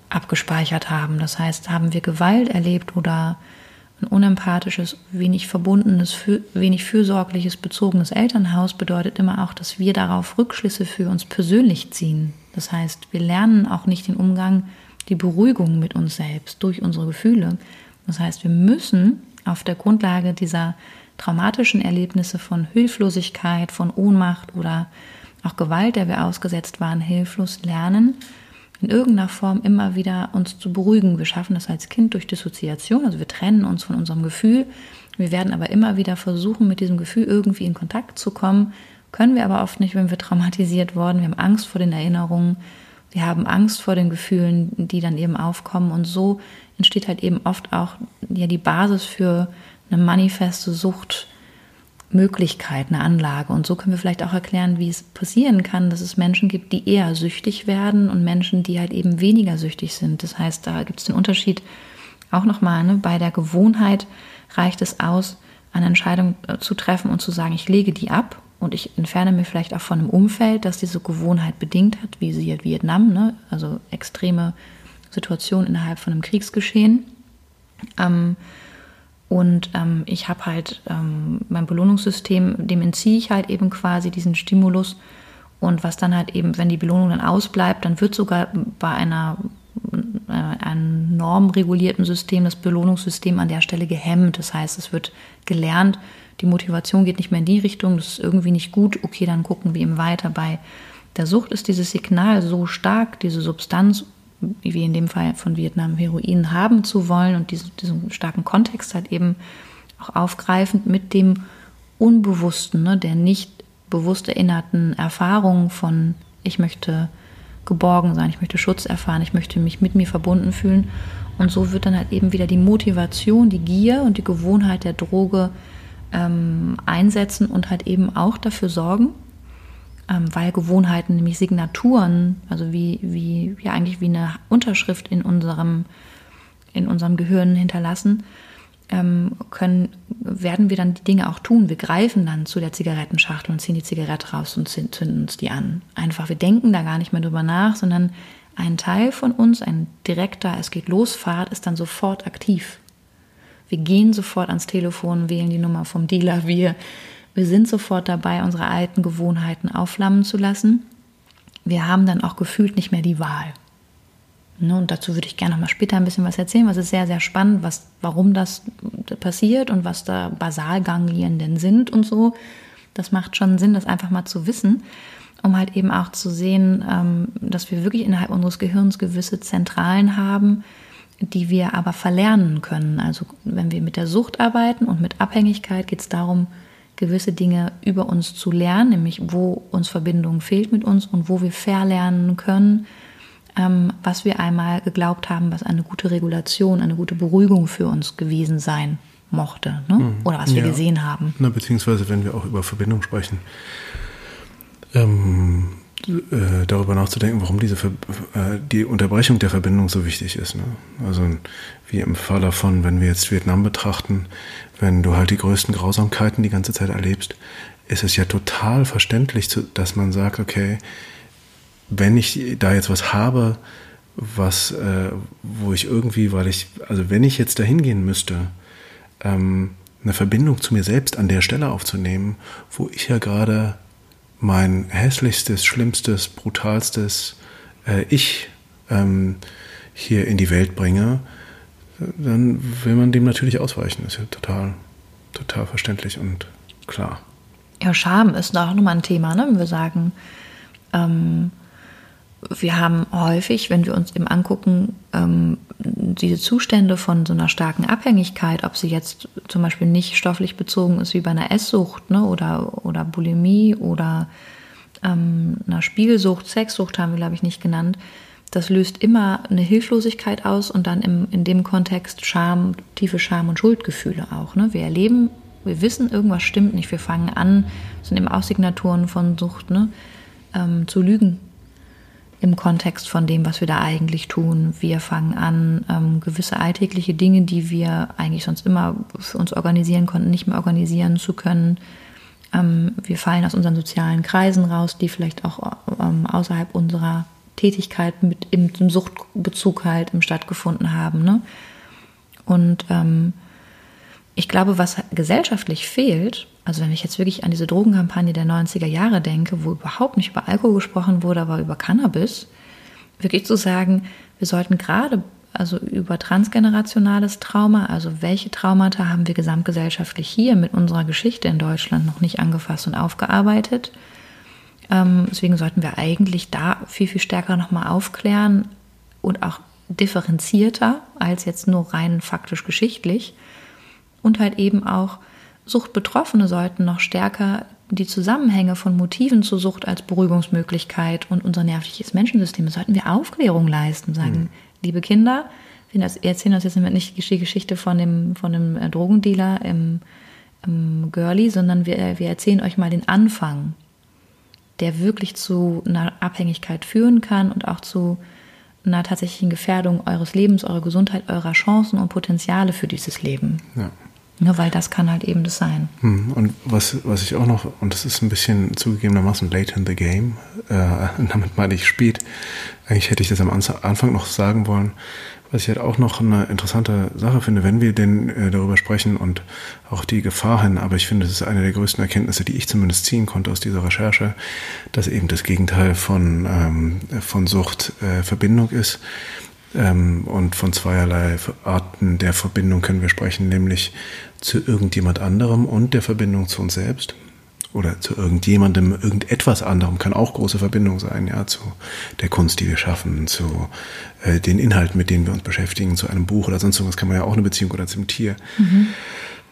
Speaker 2: abgespeichert haben. Das heißt, haben wir Gewalt erlebt oder ein unempathisches, wenig verbundenes, wenig fürsorgliches, bezogenes Elternhaus bedeutet immer auch, dass wir darauf Rückschlüsse für uns persönlich ziehen. Das heißt, wir lernen auch nicht den Umgang, die Beruhigung mit uns selbst durch unsere Gefühle. Das heißt, wir müssen auf der Grundlage dieser traumatischen Erlebnisse von Hilflosigkeit, von Ohnmacht oder auch Gewalt, der wir ausgesetzt waren, hilflos lernen, in irgendeiner Form immer wieder uns zu beruhigen. Wir schaffen das als Kind durch Dissoziation, also wir trennen uns von unserem Gefühl. Wir werden aber immer wieder versuchen, mit diesem Gefühl irgendwie in Kontakt zu kommen. Können wir aber oft nicht, wenn wir traumatisiert worden. Wir haben Angst vor den Erinnerungen. Wir haben Angst vor den Gefühlen, die dann eben aufkommen. Und so entsteht halt eben oft auch ja die Basis für eine manifeste Sucht, Möglichkeit, eine Anlage. Und so können wir vielleicht auch erklären, wie es passieren kann, dass es Menschen gibt, die eher süchtig werden und Menschen, die halt eben weniger süchtig sind. Das heißt, da gibt es den Unterschied auch nochmal. Ne? Bei der Gewohnheit reicht es aus, eine Entscheidung äh, zu treffen und zu sagen, ich lege die ab und ich entferne mich vielleicht auch von einem Umfeld, das diese Gewohnheit bedingt hat, wie sie Vietnam, ne? also extreme Situation innerhalb von einem Kriegsgeschehen. Ähm, und ähm, ich habe halt ähm, mein Belohnungssystem, dem entziehe ich halt eben quasi diesen Stimulus. Und was dann halt eben, wenn die Belohnung dann ausbleibt, dann wird sogar bei einer äh, einem normregulierten System das Belohnungssystem an der Stelle gehemmt. Das heißt, es wird gelernt, die Motivation geht nicht mehr in die Richtung, das ist irgendwie nicht gut, okay, dann gucken wir eben weiter. Bei der Sucht ist dieses Signal so stark, diese Substanz wie in dem Fall von Vietnam Heroin haben zu wollen und diesen, diesen starken Kontext halt eben auch aufgreifend mit dem Unbewussten, ne, der nicht bewusst erinnerten Erfahrungen von ich möchte geborgen sein, ich möchte Schutz erfahren, ich möchte mich mit mir verbunden fühlen. Und so wird dann halt eben wieder die Motivation, die Gier und die Gewohnheit der Droge ähm, einsetzen und halt eben auch dafür sorgen, ähm, weil Gewohnheiten, nämlich Signaturen, also wie, wie, ja eigentlich wie eine Unterschrift in unserem, in unserem Gehirn hinterlassen, ähm, können, werden wir dann die Dinge auch tun. Wir greifen dann zu der Zigarettenschachtel und ziehen die Zigarette raus und zünden uns die an. Einfach, wir denken da gar nicht mehr drüber nach, sondern ein Teil von uns, ein direkter, es geht los, Fahrt, ist dann sofort aktiv. Wir gehen sofort ans Telefon, wählen die Nummer vom Dealer, wir wir sind sofort dabei, unsere alten Gewohnheiten aufflammen zu lassen. Wir haben dann auch gefühlt nicht mehr die Wahl. Ne, und dazu würde ich gerne noch mal später ein bisschen was erzählen, was ist sehr, sehr spannend, was, warum das passiert und was da Basalganglien denn sind und so. Das macht schon Sinn, das einfach mal zu wissen, um halt eben auch zu sehen, ähm, dass wir wirklich innerhalb unseres Gehirns gewisse Zentralen haben, die wir aber verlernen können. Also wenn wir mit der Sucht arbeiten und mit Abhängigkeit, geht es darum, gewisse Dinge über uns zu lernen, nämlich wo uns Verbindung fehlt mit uns und wo wir verlernen können, ähm, was wir einmal geglaubt haben, was eine gute Regulation, eine gute Beruhigung für uns gewesen sein mochte ne? Mhm. oder was wir ja. gesehen haben.
Speaker 1: Na, beziehungsweise wenn wir auch über Verbindung sprechen, ähm, äh, darüber nachzudenken, warum diese Ver äh, die Unterbrechung der Verbindung so wichtig ist. Ne? Also wie im Falle von, wenn wir jetzt Vietnam betrachten, wenn du halt die größten Grausamkeiten die ganze Zeit erlebst, ist es ja total verständlich, dass man sagt, okay, wenn ich da jetzt was habe, was, äh, wo ich irgendwie, weil ich, also wenn ich jetzt dahin gehen müsste, ähm, eine Verbindung zu mir selbst an der Stelle aufzunehmen, wo ich ja gerade mein hässlichstes, schlimmstes, brutalstes äh, Ich ähm, hier in die Welt bringe, dann will man dem natürlich ausweichen. Ist ja total, total verständlich und klar.
Speaker 2: Ja, Scham ist auch nochmal ein Thema, ne? wenn wir sagen, ähm, wir haben häufig, wenn wir uns eben angucken, ähm, diese Zustände von so einer starken Abhängigkeit, ob sie jetzt zum Beispiel nicht stofflich bezogen ist wie bei einer Esssucht ne, oder, oder Bulimie oder ähm, einer Spielsucht, Sexsucht haben wir, glaube ich, nicht genannt, das löst immer eine Hilflosigkeit aus und dann im, in dem Kontext Scham, tiefe Scham und Schuldgefühle auch. Ne? Wir erleben, wir wissen, irgendwas stimmt nicht. Wir fangen an, sind eben auch Signaturen von Sucht, ne? Ähm, zu lügen im Kontext von dem, was wir da eigentlich tun. Wir fangen an, ähm, gewisse alltägliche Dinge, die wir eigentlich sonst immer für uns organisieren konnten, nicht mehr organisieren zu können. Ähm, wir fallen aus unseren sozialen Kreisen raus, die vielleicht auch ähm, außerhalb unserer Tätigkeit mit im, im Suchtbezug halt im stattgefunden haben. Ne? Und ähm, ich glaube, was gesellschaftlich fehlt, also wenn ich jetzt wirklich an diese Drogenkampagne der 90er Jahre denke, wo überhaupt nicht über Alkohol gesprochen wurde, aber über Cannabis, wirklich zu sagen, wir sollten gerade also über transgenerationales Trauma, also welche Traumata haben wir gesamtgesellschaftlich hier mit unserer Geschichte in Deutschland noch nicht angefasst und aufgearbeitet. Ähm, deswegen sollten wir eigentlich da viel, viel stärker nochmal aufklären und auch differenzierter als jetzt nur rein faktisch geschichtlich und halt eben auch Suchtbetroffene sollten noch stärker die Zusammenhänge von Motiven zur Sucht als Beruhigungsmöglichkeit und unser nervliches Menschensystem, sollten wir Aufklärung leisten, sagen, mhm. liebe Kinder, wir erzählen uns jetzt nicht die Geschichte von dem, von dem äh, Drogendealer im, im Girlie, sondern wir, wir erzählen euch mal den Anfang, der wirklich zu einer Abhängigkeit führen kann und auch zu einer tatsächlichen Gefährdung eures Lebens, eurer Gesundheit, eurer Chancen und Potenziale für dieses Leben. Ja. Ja, weil das kann halt eben das sein.
Speaker 1: Hm, und was, was ich auch noch, und das ist ein bisschen zugegebenermaßen late in the game, äh, [LAUGHS] damit meine ich spät, eigentlich hätte ich das am Anfang noch sagen wollen, was ich halt auch noch eine interessante Sache finde, wenn wir denn äh, darüber sprechen und auch die Gefahr hin, aber ich finde, das ist eine der größten Erkenntnisse, die ich zumindest ziehen konnte aus dieser Recherche, dass eben das Gegenteil von, ähm, von Sucht äh, Verbindung ist ähm, und von zweierlei Arten der Verbindung können wir sprechen, nämlich zu irgendjemand anderem und der Verbindung zu uns selbst oder zu irgendjemandem, irgendetwas anderem kann auch große Verbindung sein, ja, zu der Kunst, die wir schaffen, zu äh, den Inhalten, mit denen wir uns beschäftigen, zu einem Buch oder sonst irgendwas kann man ja auch eine Beziehung oder zum Tier. Mhm.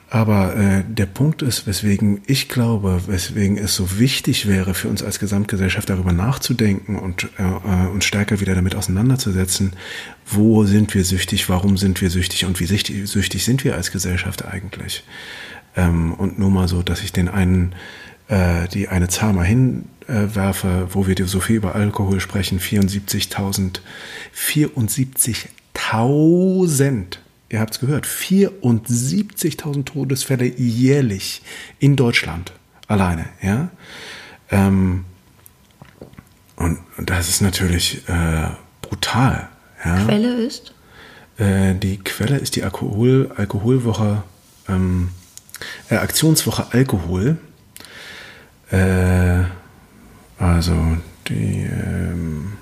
Speaker 1: Aber äh, der Punkt ist, weswegen ich glaube, weswegen es so wichtig wäre für uns als Gesamtgesellschaft darüber nachzudenken und äh, äh, uns stärker wieder damit auseinanderzusetzen, wo sind wir süchtig, warum sind wir süchtig und wie süchtig, süchtig sind wir als Gesellschaft eigentlich. Ähm, und nur mal so, dass ich den einen, äh, die eine Zahl mal hinwerfe, wo wir so viel über Alkohol sprechen, 74.000, 74.000 ihr habt es gehört, 74.000 Todesfälle jährlich in Deutschland alleine. Ja? Ähm, und, und, das ist natürlich äh, brutal. Ja?
Speaker 2: Quelle ist?
Speaker 1: Äh, die Quelle ist die Alkohol, Alkoholwoche, ähm, äh, Aktionswoche Alkohol. Äh, also die ähm,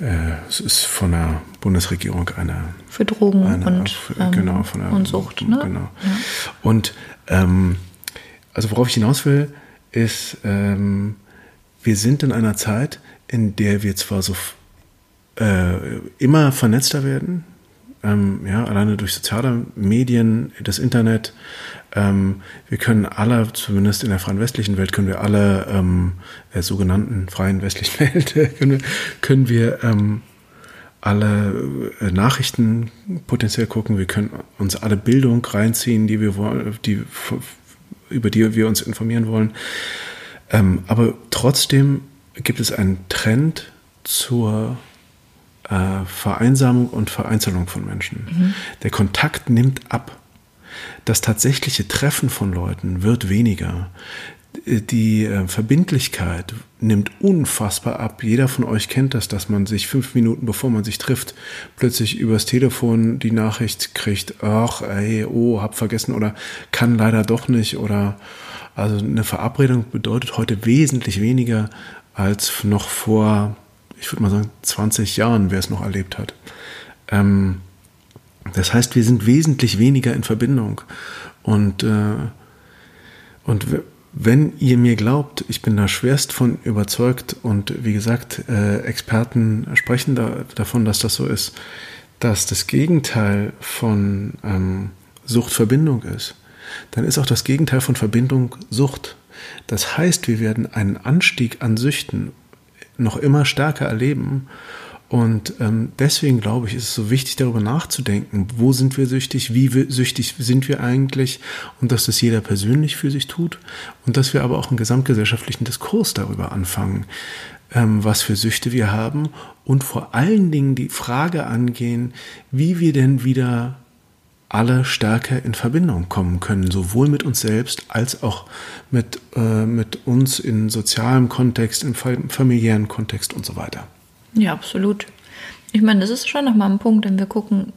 Speaker 1: äh, es ist von der Bundesregierung eine
Speaker 2: für Drogen
Speaker 1: eine,
Speaker 2: und,
Speaker 1: für,
Speaker 2: ähm,
Speaker 1: genau, von der,
Speaker 2: und Sucht. Ne?
Speaker 1: Genau.
Speaker 2: Ja.
Speaker 1: Und ähm, also worauf ich hinaus will, ist, ähm, wir sind in einer Zeit, in der wir zwar so äh, immer vernetzter werden, ähm, ja, alleine durch soziale Medien, das Internet. Ähm, wir können alle, zumindest in der freien westlichen Welt, können wir alle ähm, äh, sogenannten freien westlichen [LAUGHS] Welt, können wir, können wir ähm, alle äh, Nachrichten potenziell gucken. Wir können uns alle Bildung reinziehen, die wir die, über die wir uns informieren wollen. Ähm, aber trotzdem gibt es einen Trend zur äh, Vereinsamung und Vereinzelung von Menschen. Mhm. Der Kontakt nimmt ab. Das tatsächliche Treffen von Leuten wird weniger. Die äh, Verbindlichkeit nimmt unfassbar ab. Jeder von euch kennt das, dass man sich fünf Minuten bevor man sich trifft, plötzlich übers Telefon die Nachricht kriegt, ach, ey, oh, hab vergessen oder kann leider doch nicht oder also eine Verabredung bedeutet heute wesentlich weniger als noch vor ich würde mal sagen, 20 Jahren, wer es noch erlebt hat. Ähm, das heißt, wir sind wesentlich weniger in Verbindung. Und, äh, und wenn ihr mir glaubt, ich bin da schwerst von überzeugt und wie gesagt, äh, Experten sprechen da, davon, dass das so ist, dass das Gegenteil von ähm, Sucht Verbindung ist, dann ist auch das Gegenteil von Verbindung Sucht. Das heißt, wir werden einen Anstieg an Süchten noch immer stärker erleben. Und ähm, deswegen glaube ich, ist es so wichtig, darüber nachzudenken, wo sind wir süchtig, wie wir, süchtig sind wir eigentlich? Und dass das jeder persönlich für sich tut. Und dass wir aber auch einen gesamtgesellschaftlichen Diskurs darüber anfangen, ähm, was für Süchte wir haben. Und vor allen Dingen die Frage angehen, wie wir denn wieder alle stärker in Verbindung kommen können, sowohl mit uns selbst als auch mit, äh, mit uns in sozialem Kontext, im familiären Kontext und so weiter.
Speaker 2: Ja, absolut. Ich meine, das ist schon nochmal ein Punkt, wenn wir gucken,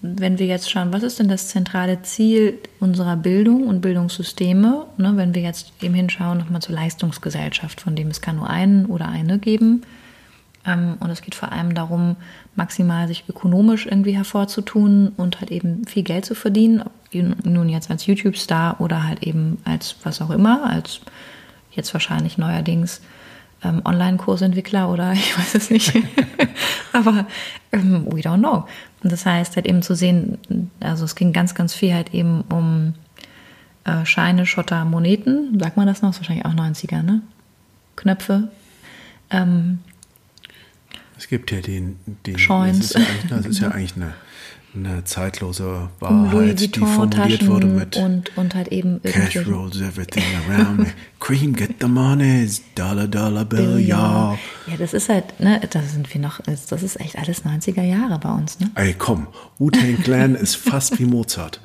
Speaker 2: wenn wir jetzt schauen, was ist denn das zentrale Ziel unserer Bildung und Bildungssysteme, ne, wenn wir jetzt eben hinschauen, nochmal zur Leistungsgesellschaft, von dem es kann nur einen oder eine geben. Ähm, und es geht vor allem darum, maximal sich ökonomisch irgendwie hervorzutun und halt eben viel Geld zu verdienen, nun jetzt als YouTube-Star oder halt eben als was auch immer, als jetzt wahrscheinlich neuerdings ähm, Online-Kursentwickler oder [LAUGHS] ich weiß es nicht. [LAUGHS] Aber ähm, we don't know. Und das heißt halt eben zu sehen, also es ging ganz, ganz viel halt eben um äh, Scheine, Schotter, Moneten. Sagt man das noch? Das ist wahrscheinlich auch 90er, ne? Knöpfe. Ähm,
Speaker 1: es gibt ja den, den
Speaker 2: Joints.
Speaker 1: Das ist ja, das ist ja eigentlich eine, eine zeitlose Wahrheit, die formuliert wurde mit
Speaker 2: und, und halt eben
Speaker 1: Cash rolls everything around. Cream, get the money, Dollar, Dollar Bill, ja.
Speaker 2: Ja, das ist halt, ne, da sind wir noch, das ist echt alles 90er Jahre bei uns, ne?
Speaker 1: Ey, komm, Wu-Tang Clan ist fast wie Mozart.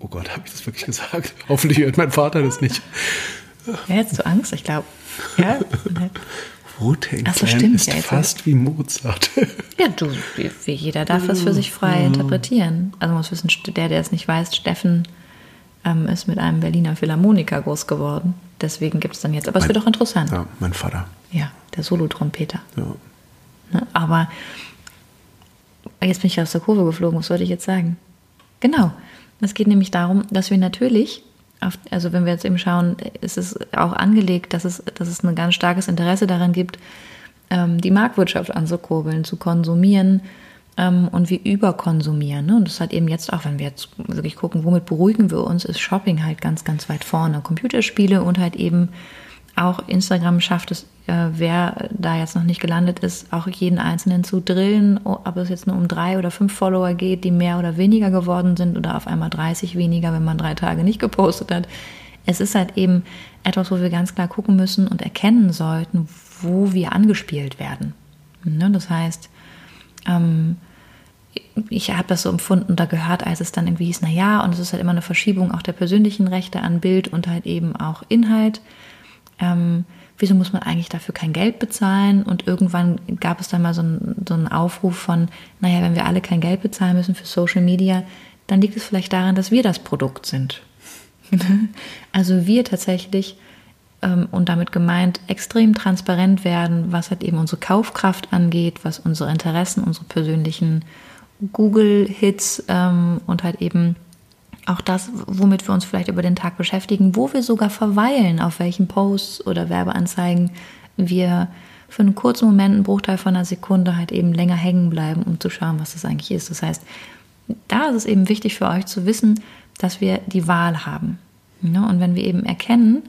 Speaker 1: Oh Gott, habe ich das wirklich gesagt? Hoffentlich hört mein Vater das nicht.
Speaker 2: Ja, jetzt du Angst, ich glaube. Ja. [LAUGHS]
Speaker 1: Clan so, stimmt, ist ja, fast wie Mozart.
Speaker 2: Ja, du, wie jeder darf das für sich frei interpretieren. Also man muss wissen, der, der es nicht weiß, Steffen ähm, ist mit einem Berliner Philharmoniker groß geworden. Deswegen gibt es dann jetzt, aber mein, es wird auch interessant.
Speaker 1: Ja, mein Vater.
Speaker 2: Ja, der Solotrompeter.
Speaker 1: Ja.
Speaker 2: Ne, aber jetzt bin ich aus der Kurve geflogen, was wollte ich jetzt sagen? Genau. Es geht nämlich darum, dass wir natürlich auf, also wenn wir jetzt eben schauen, ist es auch angelegt, dass es, dass es ein ganz starkes Interesse daran gibt, ähm, die Marktwirtschaft anzukurbeln, zu konsumieren ähm, und wir überkonsumieren. Ne? Und das hat eben jetzt auch, wenn wir jetzt wirklich gucken, womit beruhigen wir uns, ist Shopping halt ganz, ganz weit vorne. Computerspiele und halt eben auch Instagram schafft es, äh, wer da jetzt noch nicht gelandet ist, auch jeden Einzelnen zu drillen, ob es jetzt nur um drei oder fünf Follower geht, die mehr oder weniger geworden sind oder auf einmal 30 weniger, wenn man drei Tage nicht gepostet hat. Es ist halt eben etwas, wo wir ganz klar gucken müssen und erkennen sollten, wo wir angespielt werden. Ne? Das heißt, ähm, ich habe das so empfunden oder gehört, als es dann irgendwie hieß, na ja, und es ist halt immer eine Verschiebung auch der persönlichen Rechte an Bild und halt eben auch Inhalt ähm, wieso muss man eigentlich dafür kein Geld bezahlen? Und irgendwann gab es dann mal so, ein, so einen Aufruf von, naja, wenn wir alle kein Geld bezahlen müssen für Social Media, dann liegt es vielleicht daran, dass wir das Produkt sind. [LAUGHS] also wir tatsächlich ähm, und damit gemeint extrem transparent werden, was halt eben unsere Kaufkraft angeht, was unsere Interessen, unsere persönlichen Google-Hits ähm, und halt eben auch das, womit wir uns vielleicht über den Tag beschäftigen, wo wir sogar verweilen, auf welchen Posts oder Werbeanzeigen wir für einen kurzen Moment, einen Bruchteil von einer Sekunde halt eben länger hängen bleiben, um zu schauen, was das eigentlich ist. Das heißt, da ist es eben wichtig für euch zu wissen, dass wir die Wahl haben. Und wenn wir eben erkennen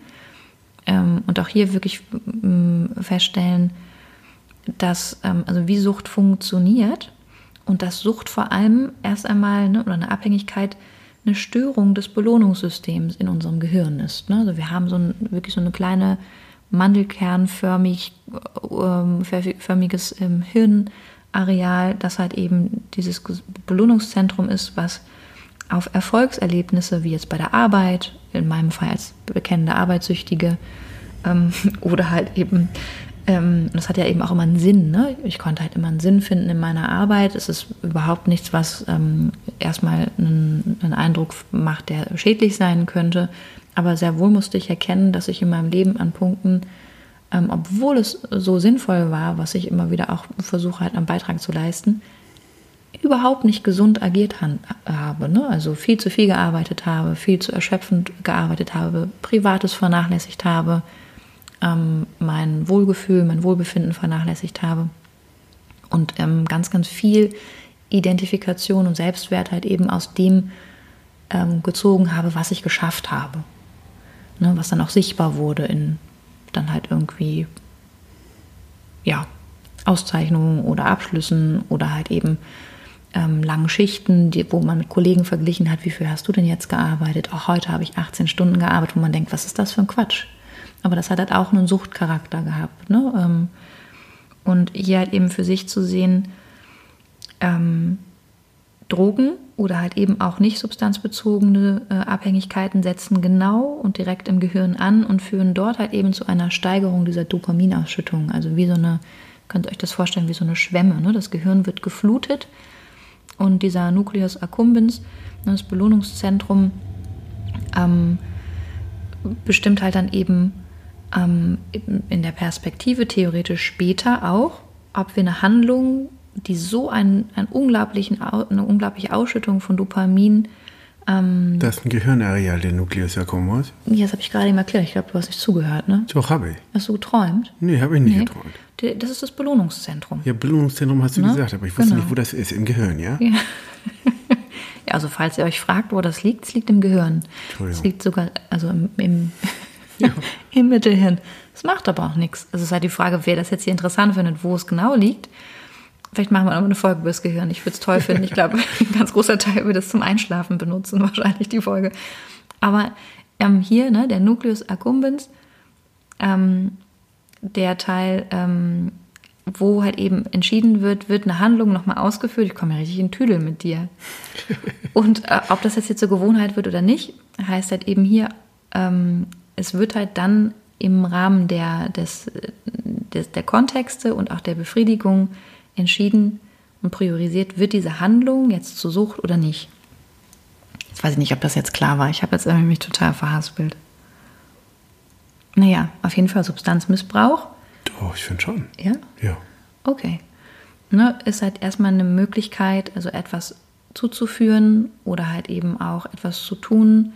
Speaker 2: ähm, und auch hier wirklich ähm, feststellen, dass, ähm, also wie Sucht funktioniert und dass Sucht vor allem erst einmal ne, oder eine Abhängigkeit eine Störung des Belohnungssystems in unserem Gehirn ist. Ne? Also wir haben so ein, wirklich so eine kleine mandelkernförmig, ähm, ähm, Hirnareal, das halt eben dieses Belohnungszentrum ist, was auf Erfolgserlebnisse, wie jetzt bei der Arbeit, in meinem Fall als bekennende Arbeitssüchtige, ähm, [LAUGHS] oder halt eben, ähm, das hat ja eben auch immer einen Sinn, ne? ich konnte halt immer einen Sinn finden in meiner Arbeit. Es ist überhaupt nichts, was ähm, erstmal einen, einen Eindruck macht, der schädlich sein könnte. Aber sehr wohl musste ich erkennen, dass ich in meinem Leben an Punkten, ähm, obwohl es so sinnvoll war, was ich immer wieder auch versuche halt am Beitrag zu leisten, überhaupt nicht gesund agiert habe. Ne? Also viel zu viel gearbeitet habe, viel zu erschöpfend gearbeitet habe, Privates vernachlässigt habe, ähm, mein Wohlgefühl, mein Wohlbefinden vernachlässigt habe und ähm, ganz, ganz viel Identifikation und Selbstwert halt eben aus dem ähm, gezogen habe, was ich geschafft habe. Ne? Was dann auch sichtbar wurde in dann halt irgendwie, ja, Auszeichnungen oder Abschlüssen oder halt eben ähm, langen Schichten, die, wo man mit Kollegen verglichen hat, wie viel hast du denn jetzt gearbeitet? Auch heute habe ich 18 Stunden gearbeitet, wo man denkt, was ist das für ein Quatsch? Aber das hat halt auch einen Suchtcharakter gehabt. Ne? Ähm, und hier halt eben für sich zu sehen, ähm, Drogen oder halt eben auch nicht substanzbezogene äh, Abhängigkeiten setzen genau und direkt im Gehirn an und führen dort halt eben zu einer Steigerung dieser Dopaminausschüttung. Also wie so eine, könnt ihr euch das vorstellen, wie so eine Schwemme. Ne? Das Gehirn wird geflutet und dieser Nucleus accumbens, ne, das Belohnungszentrum, ähm, bestimmt halt dann eben ähm, in der Perspektive theoretisch später auch, ob wir eine Handlung, die so ein, ein unglaublichen, eine unglaubliche Ausschüttung von Dopamin
Speaker 1: ähm, das ist ein Gehirnareal, der Nucleus accumbens.
Speaker 2: Ja, das habe ich gerade eben erklärt. Ich glaube, du hast nicht zugehört, ne?
Speaker 1: Doch, habe ich.
Speaker 2: Hast du geträumt?
Speaker 1: Nee, habe ich nicht nee. geträumt.
Speaker 2: Das ist das Belohnungszentrum.
Speaker 1: Ja, Belohnungszentrum hast du ne? gesagt, aber ich wusste genau. nicht, wo das ist. Im Gehirn, ja? Ja. [LAUGHS]
Speaker 2: ja, also falls ihr euch fragt, wo das liegt, es liegt im Gehirn. Es liegt sogar, also im, im, ja. [LAUGHS] im Mittelhirn. Das macht aber auch nichts. Also es ist halt die Frage, wer das jetzt hier interessant findet, wo es genau liegt. Vielleicht machen wir noch eine Folge über das Gehirn. Ich würde es toll finden. Ich glaube, [LAUGHS] ein ganz großer Teil wird es zum Einschlafen benutzen, wahrscheinlich die Folge. Aber ähm, hier, ne, der Nucleus accumbens, ähm, der Teil, ähm, wo halt eben entschieden wird, wird eine Handlung nochmal ausgeführt. Ich komme ja richtig in Tüdel mit dir. [LAUGHS] Und äh, ob das jetzt, jetzt zur Gewohnheit wird oder nicht, heißt halt eben hier, ähm, es wird halt dann im Rahmen der, des, des, der Kontexte und auch der Befriedigung entschieden und priorisiert, wird diese Handlung jetzt zur Sucht oder nicht. Jetzt weiß ich nicht, ob das jetzt klar war. Ich habe jetzt irgendwie mich total verhaspelt. Naja, auf jeden Fall Substanzmissbrauch.
Speaker 1: Doch, ich finde schon.
Speaker 2: Ja?
Speaker 1: Ja.
Speaker 2: Okay. Ne, ist halt erstmal eine Möglichkeit, also etwas zuzuführen oder halt eben auch etwas zu tun,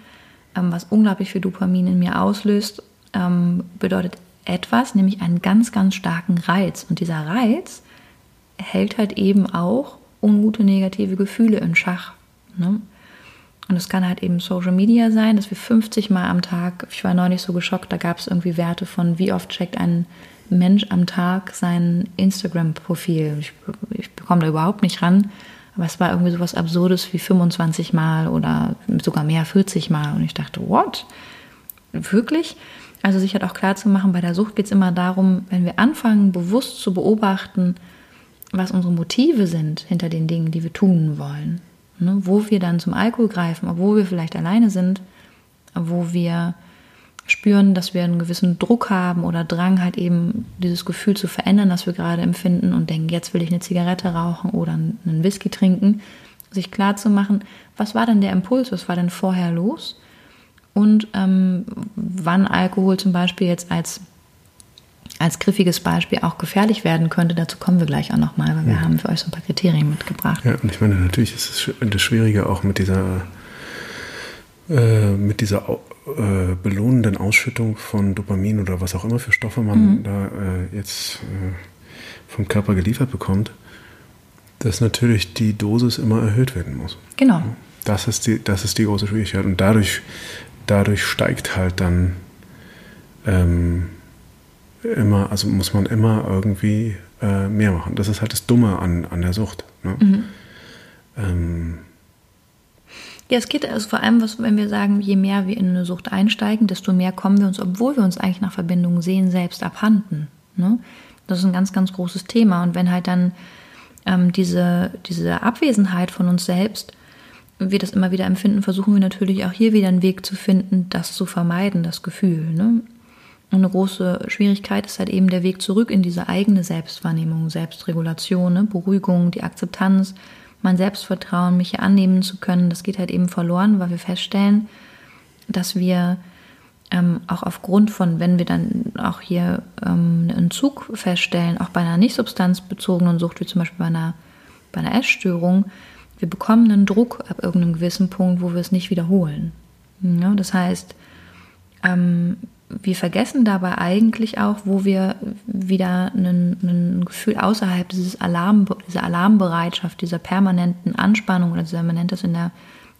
Speaker 2: ähm, was unglaublich viel Dopamin in mir auslöst, ähm, bedeutet etwas, nämlich einen ganz, ganz starken Reiz. Und dieser Reiz hält halt eben auch ungute negative Gefühle in Schach. Ne? Und es kann halt eben Social Media sein, dass wir 50 Mal am Tag, ich war neulich so geschockt, da gab es irgendwie Werte von, wie oft checkt ein Mensch am Tag sein Instagram-Profil. Ich, ich bekomme da überhaupt nicht ran, aber es war irgendwie so was Absurdes wie 25 Mal oder sogar mehr, 40 Mal. Und ich dachte, what? Wirklich? Also sich halt auch klar zu machen, bei der Sucht geht es immer darum, wenn wir anfangen, bewusst zu beobachten, was unsere Motive sind hinter den Dingen, die wir tun wollen. Ne? Wo wir dann zum Alkohol greifen, obwohl wir vielleicht alleine sind, wo wir spüren, dass wir einen gewissen Druck haben oder Drang, halt eben dieses Gefühl zu verändern, das wir gerade empfinden und denken, jetzt will ich eine Zigarette rauchen oder einen Whisky trinken, sich klar zu machen, was war denn der Impuls, was war denn vorher los und ähm, wann Alkohol zum Beispiel jetzt als, als griffiges Beispiel auch gefährlich werden könnte. Dazu kommen wir gleich auch nochmal, weil wir ja. haben für euch so ein paar Kriterien mitgebracht.
Speaker 1: Ja, und ich meine, natürlich ist es das Schwierige auch mit dieser, äh, mit dieser äh, belohnenden Ausschüttung von Dopamin oder was auch immer für Stoffe man mhm. da äh, jetzt äh, vom Körper geliefert bekommt, dass natürlich die Dosis immer erhöht werden muss.
Speaker 2: Genau.
Speaker 1: Das ist die, das ist die große Schwierigkeit. Und dadurch, dadurch steigt halt dann ähm, immer, also muss man immer irgendwie äh, mehr machen. Das ist halt das Dumme an, an der Sucht. Ne? Mhm. Ähm,
Speaker 2: ja, es geht also vor allem, was, wenn wir sagen, je mehr wir in eine Sucht einsteigen, desto mehr kommen wir uns, obwohl wir uns eigentlich nach Verbindungen sehen, selbst abhanden. Ne? Das ist ein ganz, ganz großes Thema. Und wenn halt dann ähm, diese, diese Abwesenheit von uns selbst, wir das immer wieder empfinden, versuchen wir natürlich auch hier wieder einen Weg zu finden, das zu vermeiden, das Gefühl. Ne? Und eine große Schwierigkeit ist halt eben der Weg zurück in diese eigene Selbstwahrnehmung, Selbstregulation, ne? Beruhigung, die Akzeptanz, mein Selbstvertrauen, mich hier annehmen zu können. Das geht halt eben verloren, weil wir feststellen, dass wir ähm, auch aufgrund von, wenn wir dann auch hier ähm, einen Entzug feststellen, auch bei einer nicht substanzbezogenen Sucht, wie zum Beispiel bei einer, bei einer Essstörung, wir bekommen einen Druck ab irgendeinem gewissen Punkt, wo wir es nicht wiederholen. Ja, das heißt, ähm, wir vergessen dabei eigentlich auch, wo wir wieder ein, Gefühl außerhalb dieses Alarm, dieser Alarmbereitschaft, dieser permanenten Anspannung oder dieser, man nennt das in der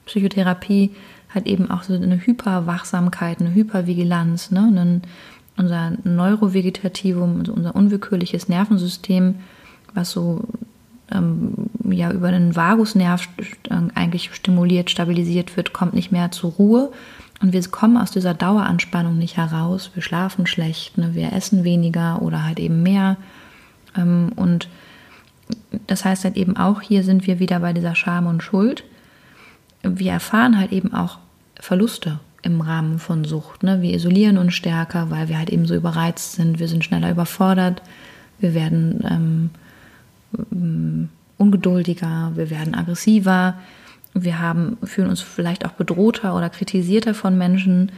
Speaker 2: Psychotherapie halt eben auch so eine Hyperwachsamkeit, eine Hypervigilanz, ne? Ein, unser Neurovegetativum, also unser unwillkürliches Nervensystem, was so ähm, ja über den Vagusnerv eigentlich stimuliert, stabilisiert wird, kommt nicht mehr zur Ruhe. Und wir kommen aus dieser Daueranspannung nicht heraus. Wir schlafen schlecht, ne? wir essen weniger oder halt eben mehr. Ähm, und das heißt halt eben auch, hier sind wir wieder bei dieser Scham und Schuld. Wir erfahren halt eben auch Verluste im Rahmen von Sucht. Ne? Wir isolieren uns stärker, weil wir halt eben so überreizt sind. Wir sind schneller überfordert. Wir werden ähm, ungeduldiger. Wir werden aggressiver. Wir haben, fühlen uns vielleicht auch bedrohter oder kritisierter von Menschen.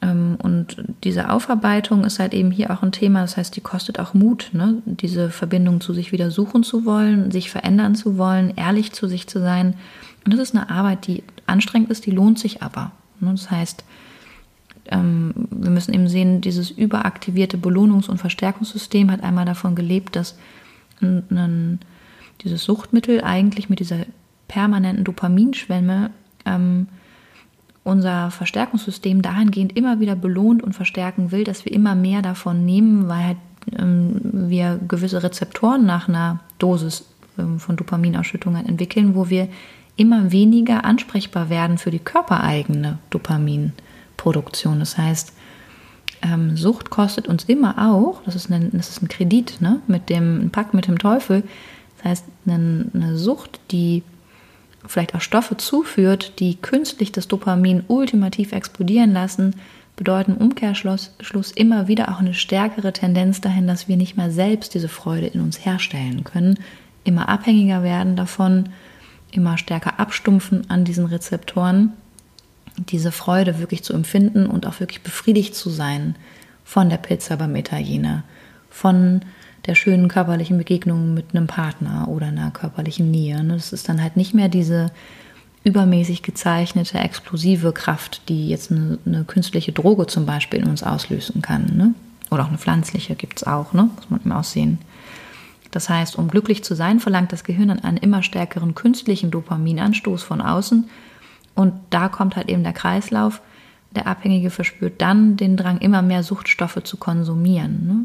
Speaker 2: Ähm, und diese Aufarbeitung ist halt eben hier auch ein Thema. Das heißt, die kostet auch Mut, ne? diese Verbindung zu sich wieder suchen zu wollen, sich verändern zu wollen, ehrlich zu sich zu sein. Und das ist eine Arbeit, die anstrengend ist, die lohnt sich aber. Ne, das heißt, ähm, wir müssen eben sehen, dieses überaktivierte Belohnungs- und Verstärkungssystem hat einmal davon gelebt, dass dieses Suchtmittel eigentlich mit dieser permanenten Dopaminschwemme ähm, unser Verstärkungssystem dahingehend immer wieder belohnt und verstärken will, dass wir immer mehr davon nehmen, weil halt, ähm, wir gewisse Rezeptoren nach einer Dosis ähm, von Dopaminausschüttungen entwickeln, wo wir immer weniger ansprechbar werden für die körpereigene Dopaminproduktion. Das heißt, ähm, Sucht kostet uns immer auch, das ist ein, das ist ein Kredit, ne, mit dem ein Pakt mit dem Teufel. Das heißt, eine, eine Sucht, die vielleicht auch Stoffe zuführt, die künstlich das Dopamin ultimativ explodieren lassen, bedeuten Umkehrschluss Schluss immer wieder auch eine stärkere Tendenz dahin, dass wir nicht mehr selbst diese Freude in uns herstellen können, immer abhängiger werden davon, immer stärker abstumpfen an diesen Rezeptoren, diese Freude wirklich zu empfinden und auch wirklich befriedigt zu sein von der Pizza beim Italiener, von der schönen körperlichen Begegnung mit einem Partner oder einer körperlichen Nähe. Ne? Das ist dann halt nicht mehr diese übermäßig gezeichnete explosive Kraft, die jetzt eine, eine künstliche Droge zum Beispiel in uns auslösen kann. Ne? Oder auch eine pflanzliche gibt es auch, ne? muss man immer aussehen. Das heißt, um glücklich zu sein, verlangt das Gehirn einen immer stärkeren künstlichen Dopaminanstoß von außen. Und da kommt halt eben der Kreislauf. Der Abhängige verspürt dann den Drang, immer mehr Suchtstoffe zu konsumieren. Ne?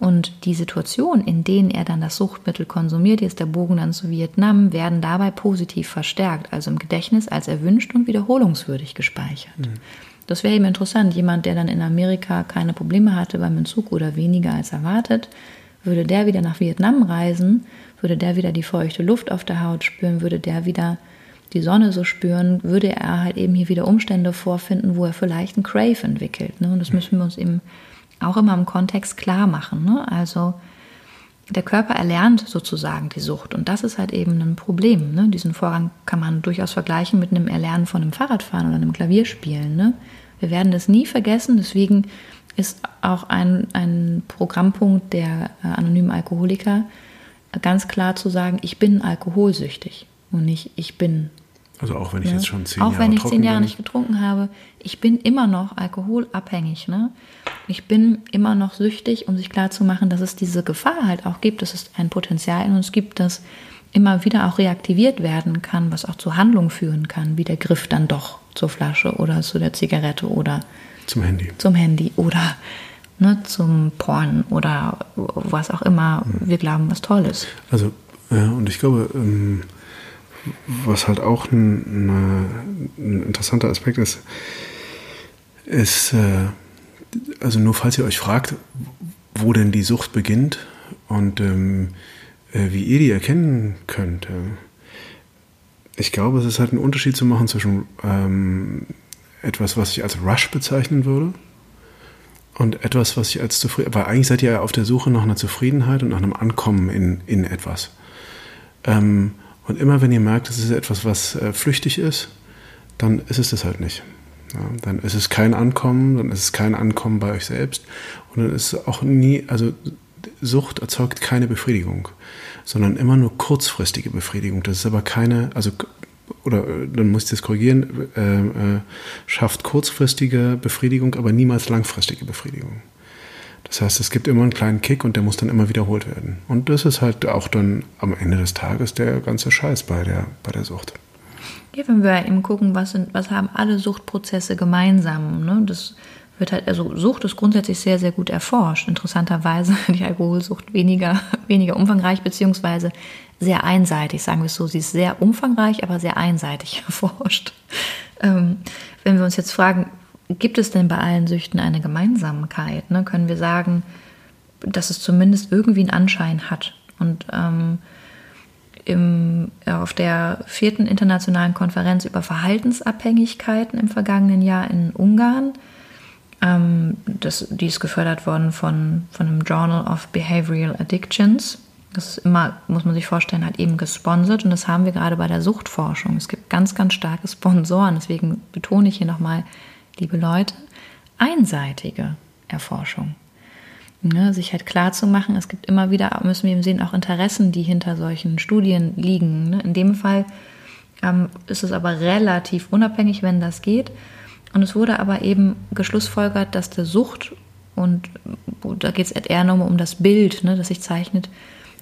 Speaker 2: Und die Situation, in denen er dann das Suchtmittel konsumiert, jetzt der Bogen dann zu Vietnam, werden dabei positiv verstärkt, also im Gedächtnis als erwünscht und wiederholungswürdig gespeichert. Mhm. Das wäre eben interessant. Jemand, der dann in Amerika keine Probleme hatte beim Entzug oder weniger als erwartet, würde der wieder nach Vietnam reisen, würde der wieder die feuchte Luft auf der Haut spüren, würde der wieder die Sonne so spüren, würde er halt eben hier wieder Umstände vorfinden, wo er vielleicht einen Crave entwickelt. Ne? Und das müssen wir uns eben auch immer im Kontext klar machen. Ne? Also der Körper erlernt sozusagen die Sucht und das ist halt eben ein Problem. Ne? Diesen Vorgang kann man durchaus vergleichen mit einem Erlernen von einem Fahrradfahren oder einem Klavierspielen. Ne? Wir werden das nie vergessen, deswegen ist auch ein, ein Programmpunkt der äh, anonymen Alkoholiker ganz klar zu sagen, ich bin alkoholsüchtig und nicht ich bin
Speaker 1: also auch wenn ich ja. jetzt schon zehn
Speaker 2: auch
Speaker 1: Jahre
Speaker 2: wenn ich zehn Jahre nicht getrunken habe, ich bin immer noch alkoholabhängig. Ne? Ich bin immer noch süchtig, um sich klarzumachen, dass es diese Gefahr halt auch gibt, dass es ein Potenzial in uns gibt, das immer wieder auch reaktiviert werden kann, was auch zu Handlungen führen kann, wie der Griff dann doch zur Flasche oder zu der Zigarette oder
Speaker 1: zum Handy.
Speaker 2: Zum Handy oder ne, zum Porn oder was auch immer wir glauben, was toll ist.
Speaker 1: Also, ja, und ich glaube, ähm, was halt auch ein, ein, interessanter Aspekt ist, ist, äh, also nur falls ihr euch fragt, wo denn die Sucht beginnt und ähm, äh, wie ihr die erkennen könnt. Äh, ich glaube, es ist halt ein Unterschied zu machen zwischen ähm, etwas, was ich als Rush bezeichnen würde und etwas, was ich als zufrieden, weil eigentlich seid ihr ja auf der Suche nach einer Zufriedenheit und nach einem Ankommen in, in etwas. Ähm, und immer wenn ihr merkt, es ist etwas, was äh, flüchtig ist, dann ist es das halt nicht. Ja, dann ist es kein Ankommen, dann ist es kein Ankommen bei euch selbst und dann ist es auch nie, also Sucht erzeugt keine Befriedigung, sondern immer nur kurzfristige Befriedigung. Das ist aber keine, also oder äh, dann muss ich das korrigieren, äh, äh, schafft kurzfristige Befriedigung, aber niemals langfristige Befriedigung. Das heißt, es gibt immer einen kleinen Kick und der muss dann immer wiederholt werden. Und das ist halt auch dann am Ende des Tages der ganze Scheiß bei der, bei der Sucht.
Speaker 2: Ja, wenn wir eben gucken, was, sind, was haben alle Suchtprozesse gemeinsam. Ne? Das wird halt, also Sucht ist grundsätzlich sehr, sehr gut erforscht. Interessanterweise [LAUGHS] die Alkoholsucht weniger, weniger umfangreich, beziehungsweise sehr einseitig, sagen wir es so. Sie ist sehr umfangreich, aber sehr einseitig [LAUGHS] erforscht. Ähm, wenn wir uns jetzt fragen, gibt es denn bei allen Süchten eine Gemeinsamkeit? Ne? Können wir sagen, dass es zumindest irgendwie einen Anschein hat? Und ähm, im, auf der vierten internationalen Konferenz über Verhaltensabhängigkeiten im vergangenen Jahr in Ungarn, ähm, das, die ist gefördert worden von, von dem Journal of Behavioral Addictions. Das ist immer, muss man sich vorstellen, halt eben gesponsert und das haben wir gerade bei der Suchtforschung. Es gibt ganz, ganz starke Sponsoren, deswegen betone ich hier nochmal, liebe Leute, einseitige Erforschung. Ne, sich halt klar zu machen, es gibt immer wieder, müssen wir eben sehen, auch Interessen, die hinter solchen Studien liegen. Ne? In dem Fall ähm, ist es aber relativ unabhängig, wenn das geht. Und es wurde aber eben geschlussfolgert, dass der Sucht, und da geht es eher nur um das Bild, ne, das sich zeichnet,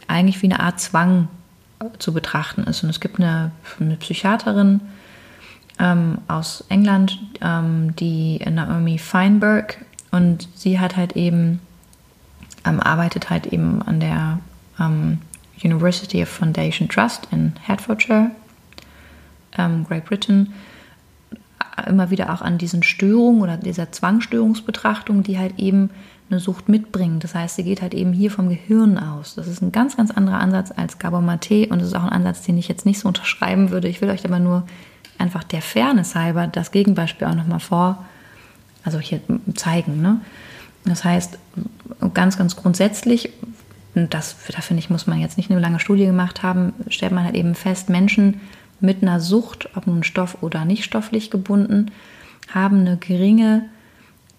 Speaker 2: eigentlich wie eine Art Zwang zu betrachten ist. Und es gibt eine, eine Psychiaterin, ähm, aus England, ähm, die Naomi Feinberg. Und sie hat halt eben, ähm, arbeitet halt eben an der ähm, University of Foundation Trust in Hertfordshire, ähm, Great Britain, immer wieder auch an diesen Störungen oder dieser Zwangsstörungsbetrachtung, die halt eben eine Sucht mitbringen. Das heißt, sie geht halt eben hier vom Gehirn aus. Das ist ein ganz, ganz anderer Ansatz als Gabor Mate und das ist auch ein Ansatz, den ich jetzt nicht so unterschreiben würde. Ich will euch aber nur einfach der Fairness halber das Gegenbeispiel auch nochmal vor, also hier zeigen. Ne? Das heißt, ganz, ganz grundsätzlich, das, da finde ich, muss man jetzt nicht eine lange Studie gemacht haben, stellt man halt eben fest, Menschen mit einer Sucht, ob nun stoff- oder nicht stofflich gebunden, haben eine geringe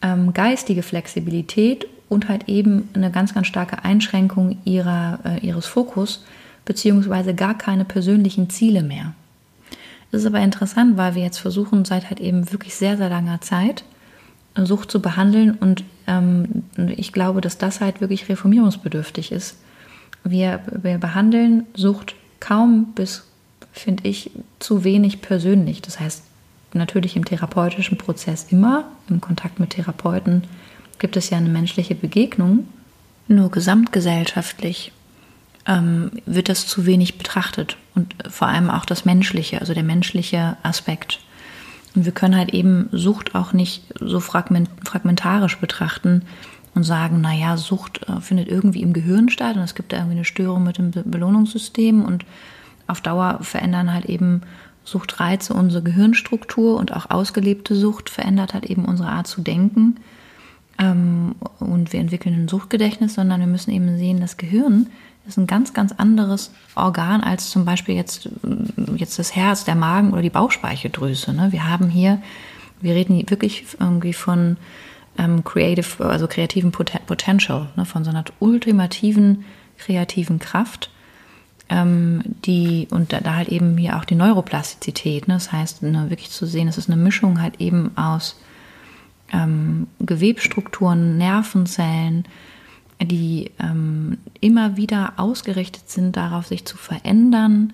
Speaker 2: ähm, geistige Flexibilität und halt eben eine ganz, ganz starke Einschränkung ihrer, äh, ihres Fokus, beziehungsweise gar keine persönlichen Ziele mehr. Das ist aber interessant, weil wir jetzt versuchen, seit halt eben wirklich sehr, sehr langer Zeit Sucht zu behandeln und ähm, ich glaube, dass das halt wirklich reformierungsbedürftig ist. Wir, wir behandeln Sucht kaum bis, finde ich, zu wenig persönlich. Das heißt, natürlich im therapeutischen Prozess immer, im Kontakt mit Therapeuten gibt es ja eine menschliche Begegnung, nur gesamtgesellschaftlich ähm, wird das zu wenig betrachtet und vor allem auch das Menschliche, also der menschliche Aspekt. Und wir können halt eben Sucht auch nicht so fragment fragmentarisch betrachten und sagen, naja, Sucht äh, findet irgendwie im Gehirn statt und es gibt da irgendwie eine Störung mit dem Be Belohnungssystem und auf Dauer verändern halt eben Suchtreize unsere Gehirnstruktur und auch ausgelebte Sucht verändert halt eben unsere Art zu denken. Ähm, und wir entwickeln ein Suchtgedächtnis, sondern wir müssen eben sehen, das Gehirn ist ein ganz, ganz anderes Organ als zum Beispiel jetzt, jetzt das Herz, der Magen oder die Bauchspeicheldrüse. Ne? Wir haben hier, wir reden wirklich irgendwie von ähm, creative, also kreativen Potential, ne? von so einer ultimativen kreativen Kraft, ähm, die und da, da, halt eben hier auch die Neuroplastizität. Ne? Das heißt, ne, wirklich zu sehen, es ist eine Mischung halt eben aus ähm, Gewebstrukturen, Nervenzellen, die ähm, immer wieder ausgerichtet sind, darauf sich zu verändern,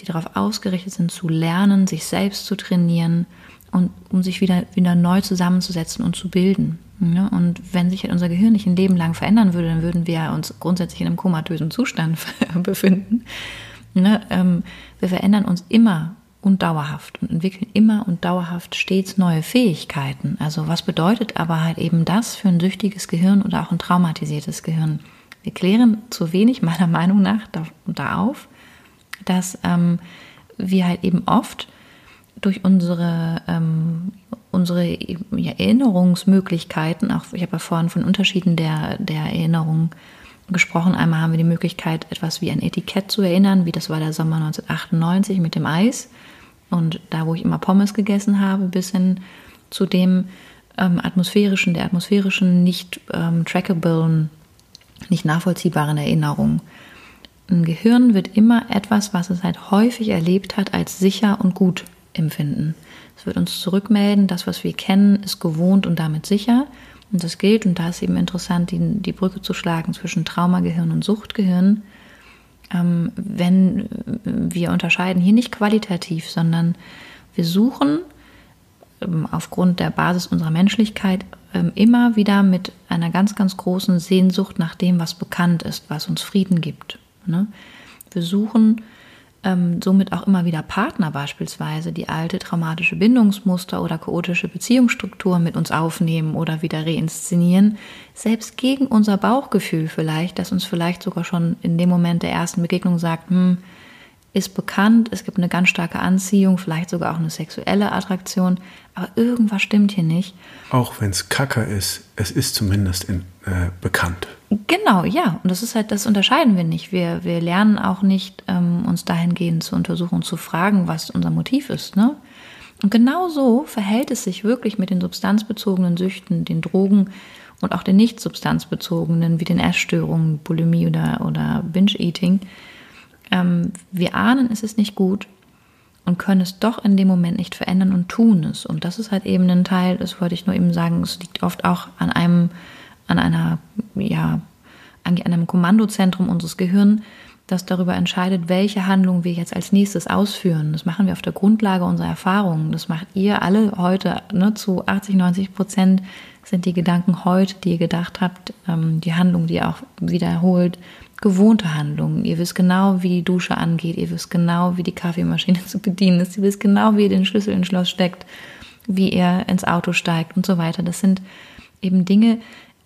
Speaker 2: die darauf ausgerichtet sind, zu lernen, sich selbst zu trainieren und um sich wieder, wieder neu zusammenzusetzen und zu bilden. Ja, und wenn sich unser Gehirn nicht ein Leben lang verändern würde, dann würden wir uns grundsätzlich in einem komatösen Zustand [LAUGHS] befinden. Ne, ähm, wir verändern uns immer und dauerhaft und entwickeln immer und dauerhaft stets neue Fähigkeiten. Also was bedeutet aber halt eben das für ein süchtiges Gehirn oder auch ein traumatisiertes Gehirn? Wir klären zu wenig meiner Meinung nach da, auf, dass ähm, wir halt eben oft durch unsere, ähm, unsere Erinnerungsmöglichkeiten, auch ich habe ja vorhin von Unterschieden der, der Erinnerung gesprochen. Einmal haben wir die Möglichkeit, etwas wie ein Etikett zu erinnern, wie das war der Sommer 1998 mit dem Eis und da, wo ich immer Pommes gegessen habe, bis hin zu dem ähm, atmosphärischen, der atmosphärischen, nicht ähm, trackablen, nicht nachvollziehbaren Erinnerung. Ein Gehirn wird immer etwas, was es halt häufig erlebt hat, als sicher und gut empfinden. Es wird uns zurückmelden, das, was wir kennen, ist gewohnt und damit sicher. Und das gilt, und da ist eben interessant, die, die Brücke zu schlagen zwischen Traumagehirn und Suchtgehirn ähm, wenn wir unterscheiden hier nicht qualitativ, sondern wir suchen ähm, aufgrund der Basis unserer Menschlichkeit ähm, immer wieder mit einer ganz, ganz großen Sehnsucht nach dem, was bekannt ist, was uns Frieden gibt. Ne? Wir suchen ähm, somit auch immer wieder Partner beispielsweise, die alte traumatische Bindungsmuster oder chaotische Beziehungsstrukturen mit uns aufnehmen oder wieder reinszenieren, selbst gegen unser Bauchgefühl vielleicht, das uns vielleicht sogar schon in dem Moment der ersten Begegnung sagt, hm, ist bekannt, es gibt eine ganz starke Anziehung, vielleicht sogar auch eine sexuelle Attraktion, aber irgendwas stimmt hier nicht.
Speaker 1: Auch wenn es Kacker ist, es ist zumindest in, äh, bekannt.
Speaker 2: Genau, ja. Und das ist halt, das unterscheiden wir nicht. Wir, wir lernen auch nicht, ähm, uns dahingehend zu untersuchen und zu fragen, was unser Motiv ist. Ne? Und genau so verhält es sich wirklich mit den substanzbezogenen Süchten, den Drogen und auch den nicht substanzbezogenen, wie den Essstörungen, Bulimie oder, oder Binge-Eating ähm, wir ahnen, es ist nicht gut und können es doch in dem Moment nicht verändern und tun es. Und das ist halt eben ein Teil, das wollte ich nur eben sagen, es liegt oft auch an einem, an einer, ja, an einem Kommandozentrum unseres Gehirns, das darüber entscheidet, welche Handlung wir jetzt als nächstes ausführen. Das machen wir auf der Grundlage unserer Erfahrungen. Das macht ihr alle heute ne, zu 80, 90 Prozent sind die Gedanken heute, die ihr gedacht habt, ähm, die Handlung, die ihr auch wiederholt, gewohnte Handlungen. Ihr wisst genau, wie die Dusche angeht. Ihr wisst genau, wie die Kaffeemaschine [LAUGHS] zu bedienen ist. Ihr wisst genau, wie ihr den Schlüssel ins Schloss steckt, wie ihr ins Auto steigt und so weiter. Das sind eben Dinge,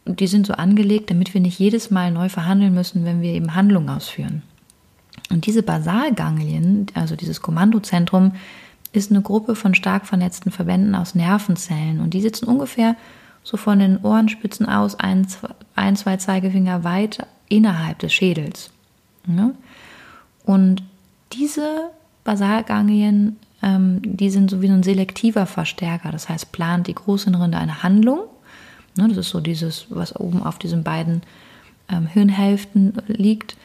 Speaker 2: die sind so angelegt, damit wir nicht jedes Mal neu verhandeln müssen, wenn wir eben Handlungen ausführen. Und diese Basalganglien, also dieses Kommandozentrum, ist eine Gruppe von stark vernetzten Verbänden aus Nervenzellen und die sitzen ungefähr so von den Ohrenspitzen aus ein, zwei, Zeigefinger weit innerhalb des Schädels. Ja? Und diese Basalganglien, ähm, die sind so wie ein selektiver Verstärker. Das heißt, plant die Großhirnrinde eine Handlung. Ne, das ist so dieses, was oben auf diesen beiden ähm, Hirnhälften liegt.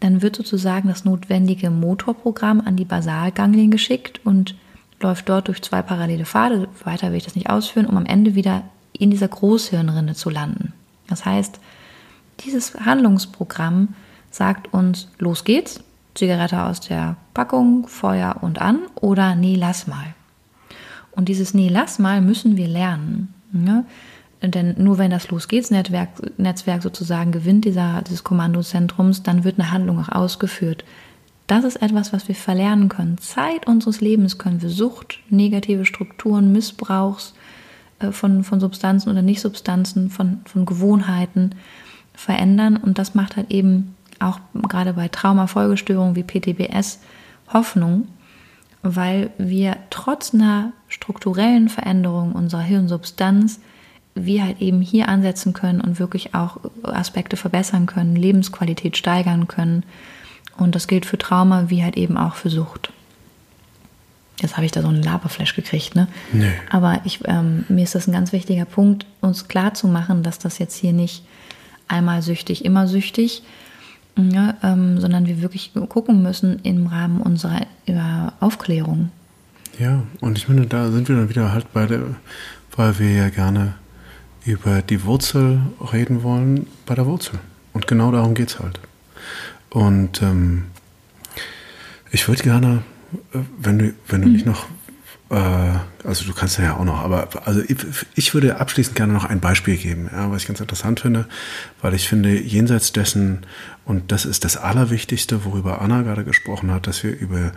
Speaker 2: Dann wird sozusagen das notwendige Motorprogramm an die Basalganglien geschickt und läuft dort durch zwei parallele Pfade. Weiter will ich das nicht ausführen, um am Ende wieder in dieser Großhirnrinde zu landen. Das heißt, dieses Handlungsprogramm sagt uns, los geht's, Zigarette aus der Packung, Feuer und an oder nee, lass mal. Und dieses nee, lass mal müssen wir lernen. Ne? Denn nur wenn das Los geht's Netzwerk, Netzwerk sozusagen gewinnt dieser, dieses Kommandozentrums, dann wird eine Handlung auch ausgeführt. Das ist etwas, was wir verlernen können. Zeit unseres Lebens können wir Sucht, negative Strukturen, Missbrauchs äh, von, von Substanzen oder Nicht-Substanzen, von, von Gewohnheiten verändern. Und das macht halt eben auch gerade bei Traumafolgestörungen wie PTBS Hoffnung, weil wir trotz einer strukturellen Veränderung unserer Hirnsubstanz wir halt eben hier ansetzen können und wirklich auch Aspekte verbessern können, Lebensqualität steigern können. Und das gilt für Trauma wie halt eben auch für Sucht. Jetzt habe ich da so einen Laberflash gekriegt, ne? Nee. Aber ich, ähm, mir ist das ein ganz wichtiger Punkt, uns klar zu machen, dass das jetzt hier nicht einmal süchtig, immer süchtig, ja, ähm, sondern wir wirklich gucken müssen im Rahmen unserer Aufklärung.
Speaker 1: Ja, und ich meine, da sind wir dann wieder halt bei der, weil wir ja gerne über die Wurzel reden wollen, bei der Wurzel. Und genau darum geht es halt. Und ähm, ich würde gerne wenn du, wenn du mhm. nicht noch, äh, also du kannst ja auch noch, aber also ich, ich, würde abschließend gerne noch ein Beispiel geben, ja, was ich ganz interessant finde, weil ich finde, jenseits dessen, und das ist das Allerwichtigste, worüber Anna gerade gesprochen hat, dass wir über,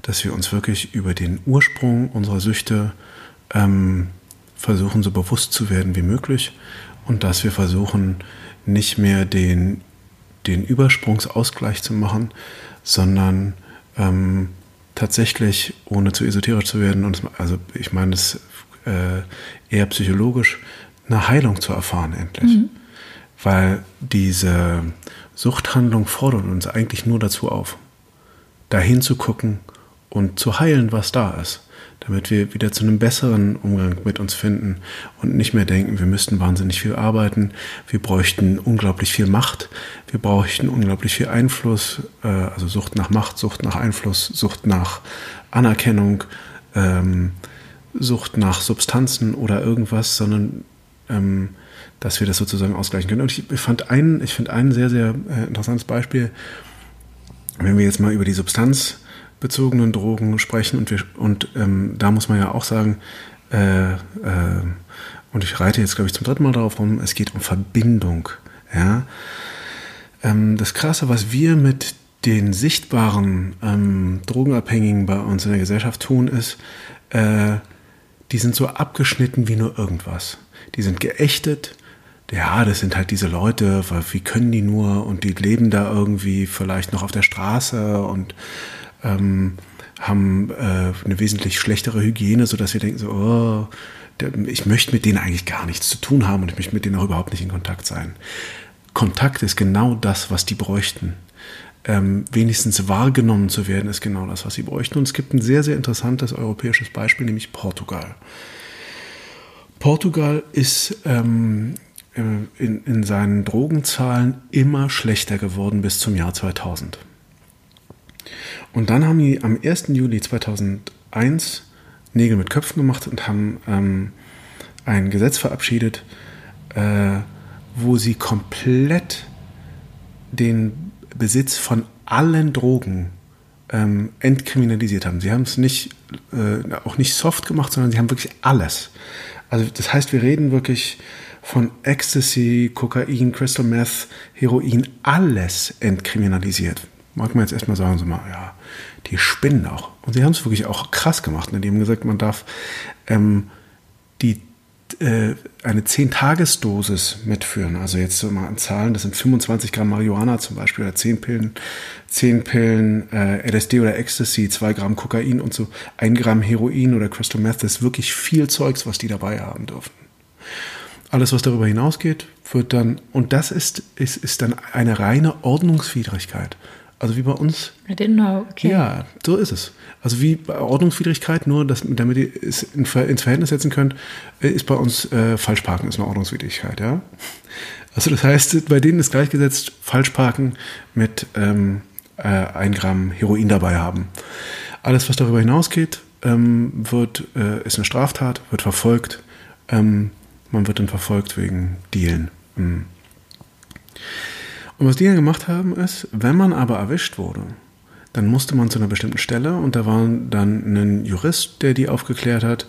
Speaker 1: dass wir uns wirklich über den Ursprung unserer Süchte ähm, versuchen, so bewusst zu werden wie möglich und dass wir versuchen, nicht mehr den, den Übersprungsausgleich zu machen, sondern ähm, tatsächlich, ohne zu esoterisch zu werden, und also ich meine es äh, eher psychologisch, eine Heilung zu erfahren endlich. Mhm. Weil diese Suchthandlung fordert uns eigentlich nur dazu auf, dahin zu gucken und zu heilen, was da ist damit wir wieder zu einem besseren Umgang mit uns finden und nicht mehr denken, wir müssten wahnsinnig viel arbeiten, wir bräuchten unglaublich viel Macht, wir bräuchten unglaublich viel Einfluss, äh, also Sucht nach Macht, Sucht nach Einfluss, Sucht nach Anerkennung, ähm, Sucht nach Substanzen oder irgendwas, sondern ähm, dass wir das sozusagen ausgleichen können. Und ich fand einen, ich finde ein sehr, sehr äh, interessantes Beispiel, wenn wir jetzt mal über die Substanz bezogenen Drogen sprechen und, wir, und ähm, da muss man ja auch sagen, äh, äh, und ich reite jetzt, glaube ich, zum dritten Mal darauf rum, es geht um Verbindung. Ja? Ähm, das Krasse, was wir mit den sichtbaren ähm, Drogenabhängigen bei uns in der Gesellschaft tun, ist, äh, die sind so abgeschnitten wie nur irgendwas. Die sind geächtet. Ja, das sind halt diese Leute, wie können die nur und die leben da irgendwie vielleicht noch auf der Straße und ähm, haben äh, eine wesentlich schlechtere Hygiene, sodass wir denken so, oh, der, ich möchte mit denen eigentlich gar nichts zu tun haben und ich möchte mit denen auch überhaupt nicht in Kontakt sein. Kontakt ist genau das, was die bräuchten. Ähm, wenigstens wahrgenommen zu werden, ist genau das, was sie bräuchten. Und es gibt ein sehr, sehr interessantes europäisches Beispiel, nämlich Portugal. Portugal ist ähm, äh, in, in seinen Drogenzahlen immer schlechter geworden bis zum Jahr 2000. Und dann haben die am 1. Juli 2001 Nägel mit Köpfen gemacht und haben ähm, ein Gesetz verabschiedet, äh, wo sie komplett den Besitz von allen Drogen ähm, entkriminalisiert haben. Sie haben es nicht, äh, auch nicht soft gemacht, sondern sie haben wirklich alles. Also das heißt, wir reden wirklich von Ecstasy, Kokain, Crystal Meth, Heroin, alles entkriminalisiert mag man jetzt erstmal sagen, so mal, ja, die spinnen auch. Und sie haben es wirklich auch krass gemacht. Ne? Die haben gesagt, man darf ähm, die, äh, eine 10-Tages-Dosis mitführen. Also jetzt so mal an Zahlen, das sind 25 Gramm Marihuana zum Beispiel oder 10 Pillen, 10 Pillen äh, LSD oder Ecstasy, 2 Gramm Kokain und so 1 Gramm Heroin oder Crystal Meth. Das ist wirklich viel Zeugs, was die dabei haben dürfen. Alles, was darüber hinausgeht, wird dann, und das ist, ist, ist dann eine reine Ordnungswidrigkeit. Also wie bei uns.
Speaker 2: I didn't know. Okay.
Speaker 1: Ja, so ist es. Also wie bei Ordnungswidrigkeit, nur dass, damit ihr es ins Verhältnis setzen könnt, äh, ist bei uns äh, Falschparken ist eine Ordnungswidrigkeit, ja. Also das heißt, bei denen ist gleichgesetzt Falschparken mit ähm, äh, ein Gramm Heroin dabei haben. Alles, was darüber hinausgeht, ähm, wird, äh, ist eine Straftat, wird verfolgt. Ähm, man wird dann verfolgt wegen Dealen. Mhm. Und was die dann gemacht haben, ist, wenn man aber erwischt wurde, dann musste man zu einer bestimmten Stelle und da war dann ein Jurist, der die aufgeklärt hat.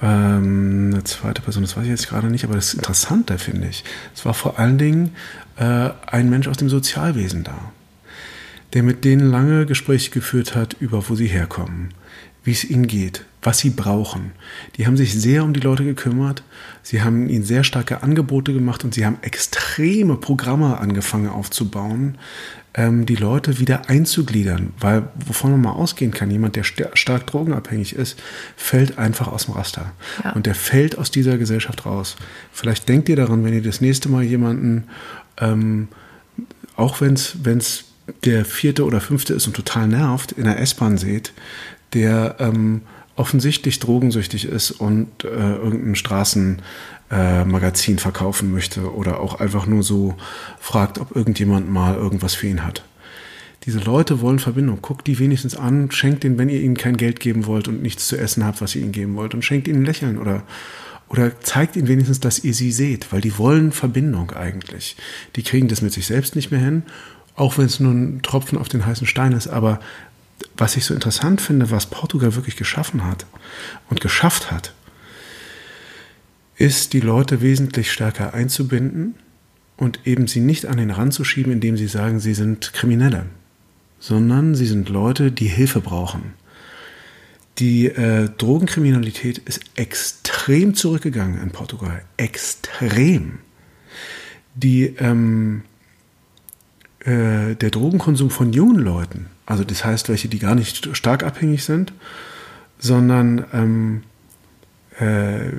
Speaker 1: Ähm, eine zweite Person, das weiß ich jetzt gerade nicht, aber das ist interessanter, finde ich. Es war vor allen Dingen äh, ein Mensch aus dem Sozialwesen da, der mit denen lange Gespräche geführt hat über, wo sie herkommen, wie es ihnen geht, was sie brauchen. Die haben sich sehr um die Leute gekümmert, sie haben ihnen sehr starke Angebote gemacht und sie haben extreme Programme angefangen aufzubauen, ähm, die Leute wieder einzugliedern. Weil, wovon man mal ausgehen kann, jemand, der st stark drogenabhängig ist, fällt einfach aus dem Raster. Ja. Und der fällt aus dieser Gesellschaft raus. Vielleicht denkt ihr daran, wenn ihr das nächste Mal jemanden, ähm, auch wenn es der vierte oder fünfte ist und total nervt, in der S-Bahn seht, der ähm, offensichtlich drogensüchtig ist und äh, irgendein Straßenmagazin äh, verkaufen möchte oder auch einfach nur so fragt, ob irgendjemand mal irgendwas für ihn hat. Diese Leute wollen Verbindung. Guckt die wenigstens an, schenkt ihnen, wenn ihr ihnen kein Geld geben wollt und nichts zu essen habt, was ihr ihnen geben wollt, und schenkt ihnen Lächeln oder, oder zeigt ihnen wenigstens, dass ihr sie seht, weil die wollen Verbindung eigentlich. Die kriegen das mit sich selbst nicht mehr hin, auch wenn es nur ein Tropfen auf den heißen Stein ist, aber was ich so interessant finde, was Portugal wirklich geschaffen hat und geschafft hat, ist, die Leute wesentlich stärker einzubinden und eben sie nicht an den Rand zu schieben, indem sie sagen, sie sind Kriminelle, sondern sie sind Leute, die Hilfe brauchen. Die äh, Drogenkriminalität ist extrem zurückgegangen in Portugal. Extrem. Die, ähm, äh, der Drogenkonsum von jungen Leuten also das heißt, welche, die gar nicht stark abhängig sind, sondern ähm, äh,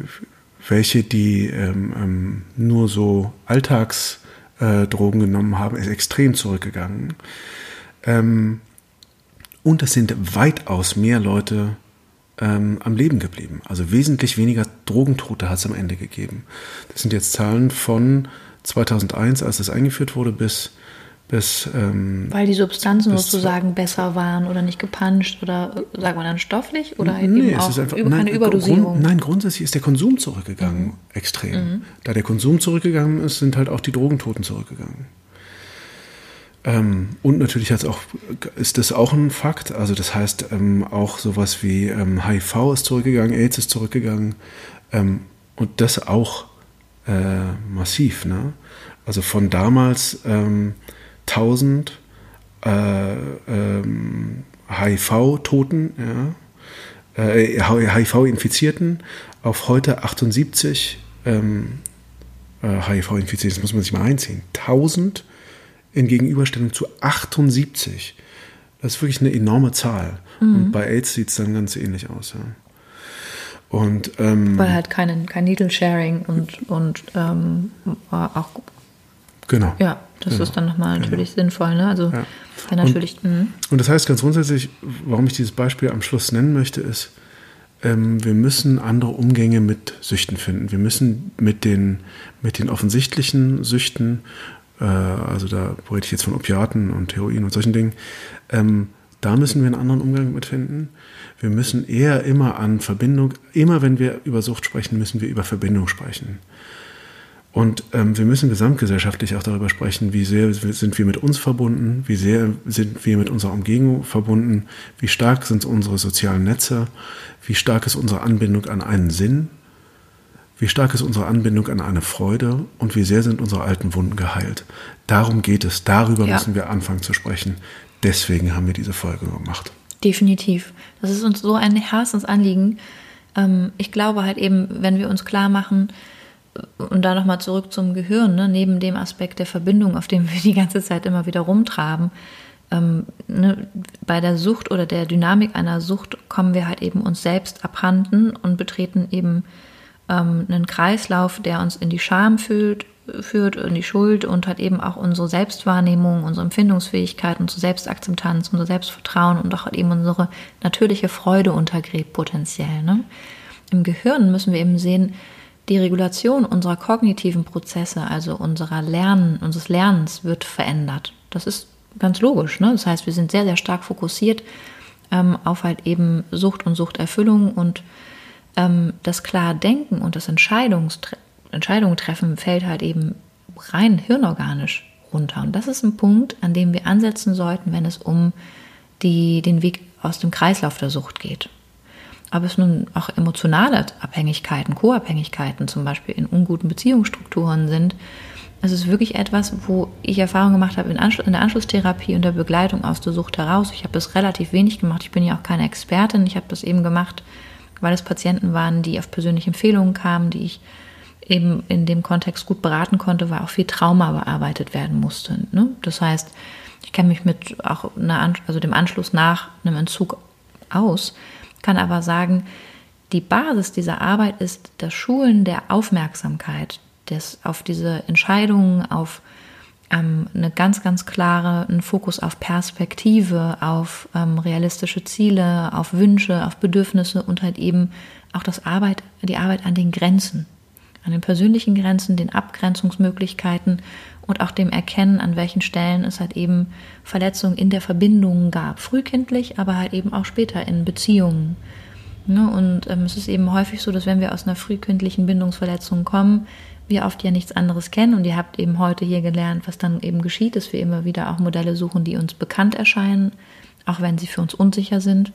Speaker 1: welche, die ähm, ähm, nur so Alltagsdrogen äh, genommen haben, ist extrem zurückgegangen. Ähm, und es sind weitaus mehr Leute ähm, am Leben geblieben. Also wesentlich weniger Drogentote hat es am Ende gegeben. Das sind jetzt Zahlen von 2001, als es eingeführt wurde, bis bis, ähm,
Speaker 2: Weil die Substanzen sozusagen besser waren oder nicht gepanscht oder sagen wir dann stofflich oder nee, eben auch einfach, über, nein, keine Überdosierung?
Speaker 1: Grund, nein, grundsätzlich ist der Konsum zurückgegangen, mhm. extrem. Mhm. Da der Konsum zurückgegangen ist, sind halt auch die Drogentoten zurückgegangen. Ähm, und natürlich auch, ist das auch ein Fakt. Also das heißt, ähm, auch sowas wie ähm, HIV ist zurückgegangen, AIDS ist zurückgegangen. Ähm, und das auch äh, massiv. Ne? Also von damals ähm, 1000 äh, ähm, HIV-Toten, ja, äh, HIV-Infizierten auf heute 78 ähm, äh, HIV-Infizierten. Das muss man sich mal einziehen. 1000 in Gegenüberstellung zu 78. Das ist wirklich eine enorme Zahl. Mhm. Und bei AIDS sieht es dann ganz ähnlich aus. Ja. Und, ähm,
Speaker 2: Weil halt kein, kein Needle-Sharing und, und ähm, auch.
Speaker 1: Genau.
Speaker 2: Ja, das genau. ist dann nochmal genau. natürlich genau. sinnvoll. Ne? Also ja.
Speaker 1: natürlich. Und, mhm. und, das heißt ganz grundsätzlich, warum ich dieses Beispiel am Schluss nennen möchte, ist, ähm, wir müssen andere Umgänge mit Süchten finden. Wir müssen mit den, mit den offensichtlichen Süchten, äh, also da rede ich jetzt von Opiaten und Heroin und solchen Dingen, ähm, da müssen wir einen anderen Umgang mit finden. Wir müssen eher immer an Verbindung, immer wenn wir über Sucht sprechen, müssen wir über Verbindung sprechen. Und ähm, wir müssen gesamtgesellschaftlich auch darüber sprechen, wie sehr sind wir mit uns verbunden, wie sehr sind wir mit unserer Umgebung verbunden, wie stark sind unsere sozialen Netze, wie stark ist unsere Anbindung an einen Sinn, wie stark ist unsere Anbindung an eine Freude und wie sehr sind unsere alten Wunden geheilt. Darum geht es, darüber ja. müssen wir anfangen zu sprechen. Deswegen haben wir diese Folge gemacht.
Speaker 2: Definitiv. Das ist uns so ein Herzensanliegen. Ähm, ich glaube halt eben, wenn wir uns klar machen, und da nochmal zurück zum Gehirn, ne, neben dem Aspekt der Verbindung, auf dem wir die ganze Zeit immer wieder rumtraben, ähm, ne, bei der Sucht oder der Dynamik einer Sucht kommen wir halt eben uns selbst abhanden und betreten eben ähm, einen Kreislauf, der uns in die Scham fühlt, führt, in die Schuld und hat eben auch unsere Selbstwahrnehmung, unsere Empfindungsfähigkeit, unsere Selbstakzeptanz, unser Selbstvertrauen und auch eben unsere natürliche Freude untergräbt potenziell. Ne? Im Gehirn müssen wir eben sehen, die Regulation unserer kognitiven Prozesse, also unserer Lernen, unseres Lernens, wird verändert. Das ist ganz logisch. Ne? Das heißt, wir sind sehr, sehr stark fokussiert ähm, auf halt eben Sucht und Suchterfüllung und ähm, das klare Denken und das Entscheidungstre Entscheidungen treffen fällt halt eben rein hirnorganisch runter. Und das ist ein Punkt, an dem wir ansetzen sollten, wenn es um die, den Weg aus dem Kreislauf der Sucht geht ob es nun auch emotionale Abhängigkeiten, Co-Abhängigkeiten zum Beispiel in unguten Beziehungsstrukturen sind. Es ist wirklich etwas, wo ich Erfahrung gemacht habe in, in, der Anschlusstherapie und der Begleitung aus der Sucht heraus. Ich habe das relativ wenig gemacht. Ich bin ja auch keine Expertin. Ich habe das eben gemacht weil es Patienten waren, die auf persönliche Empfehlungen kamen, die ich eben in dem Kontext gut beraten konnte, weil auch viel Trauma bearbeitet werden musste. Ne? Das heißt, ich kenne mich mit auch einer, also dem Anschluss nach einem Entzug aus, kann aber sagen, die Basis dieser Arbeit ist das Schulen der Aufmerksamkeit, des, auf diese Entscheidungen, auf ähm, eine ganz, ganz klare, einen Fokus auf Perspektive, auf ähm, realistische Ziele, auf Wünsche, auf Bedürfnisse und halt eben auch das Arbeit, die Arbeit an den Grenzen, an den persönlichen Grenzen, den Abgrenzungsmöglichkeiten und auch dem Erkennen, an welchen Stellen es halt eben Verletzungen in der Verbindung gab. Frühkindlich, aber halt eben auch später in Beziehungen. Ne? Und ähm, es ist eben häufig so, dass wenn wir aus einer frühkindlichen Bindungsverletzung kommen, wir oft ja nichts anderes kennen und ihr habt eben heute hier gelernt, was dann eben geschieht, dass wir immer wieder auch Modelle suchen, die uns bekannt erscheinen, auch wenn sie für uns unsicher sind.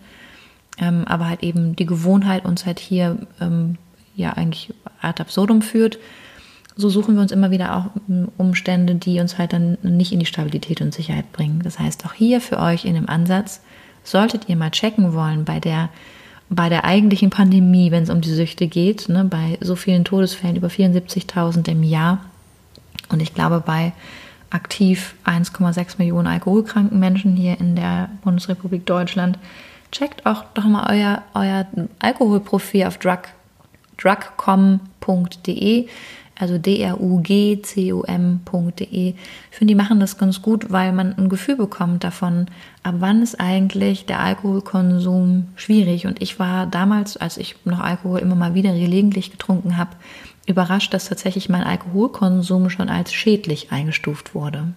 Speaker 2: Ähm, aber halt eben die Gewohnheit uns halt hier ähm, ja eigentlich ad absurdum führt. So suchen wir uns immer wieder auch ähm, Umstände, die uns halt dann nicht in die Stabilität und Sicherheit bringen. Das heißt, auch hier für euch in dem Ansatz solltet ihr mal checken wollen bei der bei der eigentlichen Pandemie, wenn es um die Süchte geht, ne, bei so vielen Todesfällen, über 74.000 im Jahr und ich glaube bei aktiv 1,6 Millionen alkoholkranken Menschen hier in der Bundesrepublik Deutschland, checkt auch doch mal euer, euer Alkoholprofil auf drug, drugcom.de also drugcom.de. Ich finde, die machen das ganz gut, weil man ein Gefühl bekommt davon, ab wann ist eigentlich der Alkoholkonsum schwierig. Und ich war damals, als ich noch Alkohol immer mal wieder gelegentlich getrunken habe, überrascht, dass tatsächlich mein Alkoholkonsum schon als schädlich eingestuft wurde.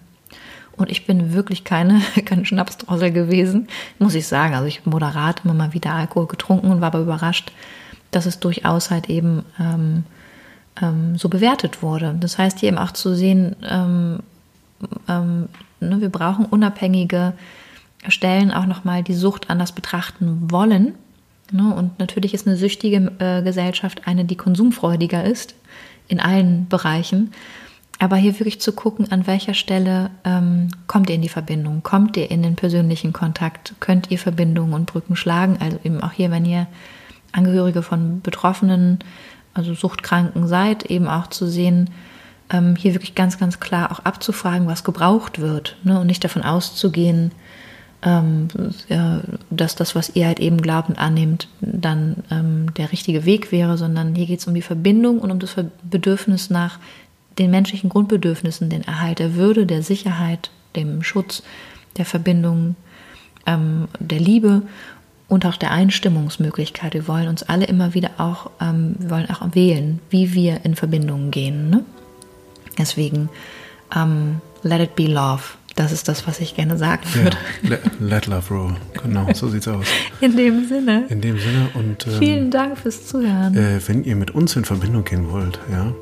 Speaker 2: Und ich bin wirklich keine, [LAUGHS] keine Schnapsdrossel gewesen, muss ich sagen. Also ich habe moderat immer mal wieder Alkohol getrunken und war aber überrascht, dass es durchaus halt eben ähm, ähm, so bewertet wurde. Das heißt, hier eben auch zu sehen, ähm, ähm, ne, wir brauchen unabhängige Stellen auch nochmal die Sucht anders betrachten wollen. Ne? Und natürlich ist eine süchtige äh, Gesellschaft eine, die konsumfreudiger ist in allen Bereichen. Aber hier wirklich zu gucken, an welcher Stelle ähm, kommt ihr in die Verbindung, kommt ihr in den persönlichen Kontakt, könnt ihr Verbindungen und Brücken schlagen. Also eben auch hier, wenn ihr Angehörige von Betroffenen also Suchtkranken seid, eben auch zu sehen, ähm, hier wirklich ganz, ganz klar auch abzufragen, was gebraucht wird ne? und nicht davon auszugehen, ähm, ja, dass das, was ihr halt eben glaubt und annehmt, dann ähm, der richtige Weg wäre, sondern hier geht es um die Verbindung und um das Bedürfnis nach den menschlichen Grundbedürfnissen, den Erhalt der Würde, der Sicherheit, dem Schutz, der Verbindung, ähm, der Liebe und auch der Einstimmungsmöglichkeit. Wir wollen uns alle immer wieder auch, ähm, wir wollen auch wählen, wie wir in Verbindungen gehen. Ne? Deswegen, ähm, let it be love. Das ist das, was ich gerne sagen würde.
Speaker 1: Ja, let, love roll. Genau, so sieht's aus. [LAUGHS]
Speaker 2: In dem Sinne.
Speaker 1: In dem Sinne und
Speaker 2: ähm, vielen Dank fürs Zuhören.
Speaker 1: Äh, wenn ihr mit uns in Verbindung gehen wollt, ja,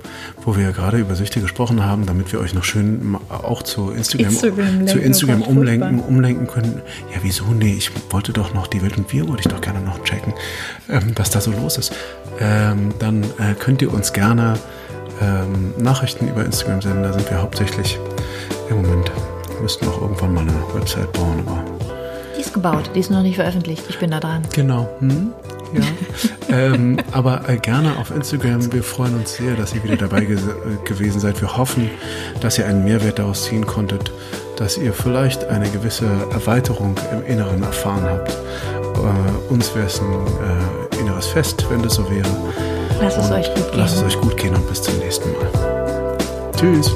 Speaker 1: wo wir ja gerade über Süchte gesprochen haben, damit wir euch noch schön auch zu Instagram, Instagram zu Instagram umlenken, umlenken können. Ja, wieso? Nee, ich wollte doch noch die Welt und wir wollte ich doch gerne noch checken, ähm, was da so los ist. Ähm, dann äh, könnt ihr uns gerne ähm, Nachrichten über Instagram senden. Da sind wir hauptsächlich im Moment müssten auch irgendwann mal eine Website bauen. Aber
Speaker 2: die ist gebaut, die ist noch nicht veröffentlicht. Ich bin da dran.
Speaker 1: Genau. Hm? Ja. [LAUGHS] ähm, aber äh, gerne auf Instagram. Wir freuen uns sehr, dass ihr wieder dabei ge äh, gewesen seid. Wir hoffen, dass ihr einen Mehrwert daraus ziehen konntet, dass ihr vielleicht eine gewisse Erweiterung im Inneren erfahren habt. Äh, uns wäre es ein äh, inneres Fest, wenn das so wäre.
Speaker 2: Lasst es euch gut gehen.
Speaker 1: Lasst es euch gut gehen und bis zum nächsten Mal. Tschüss.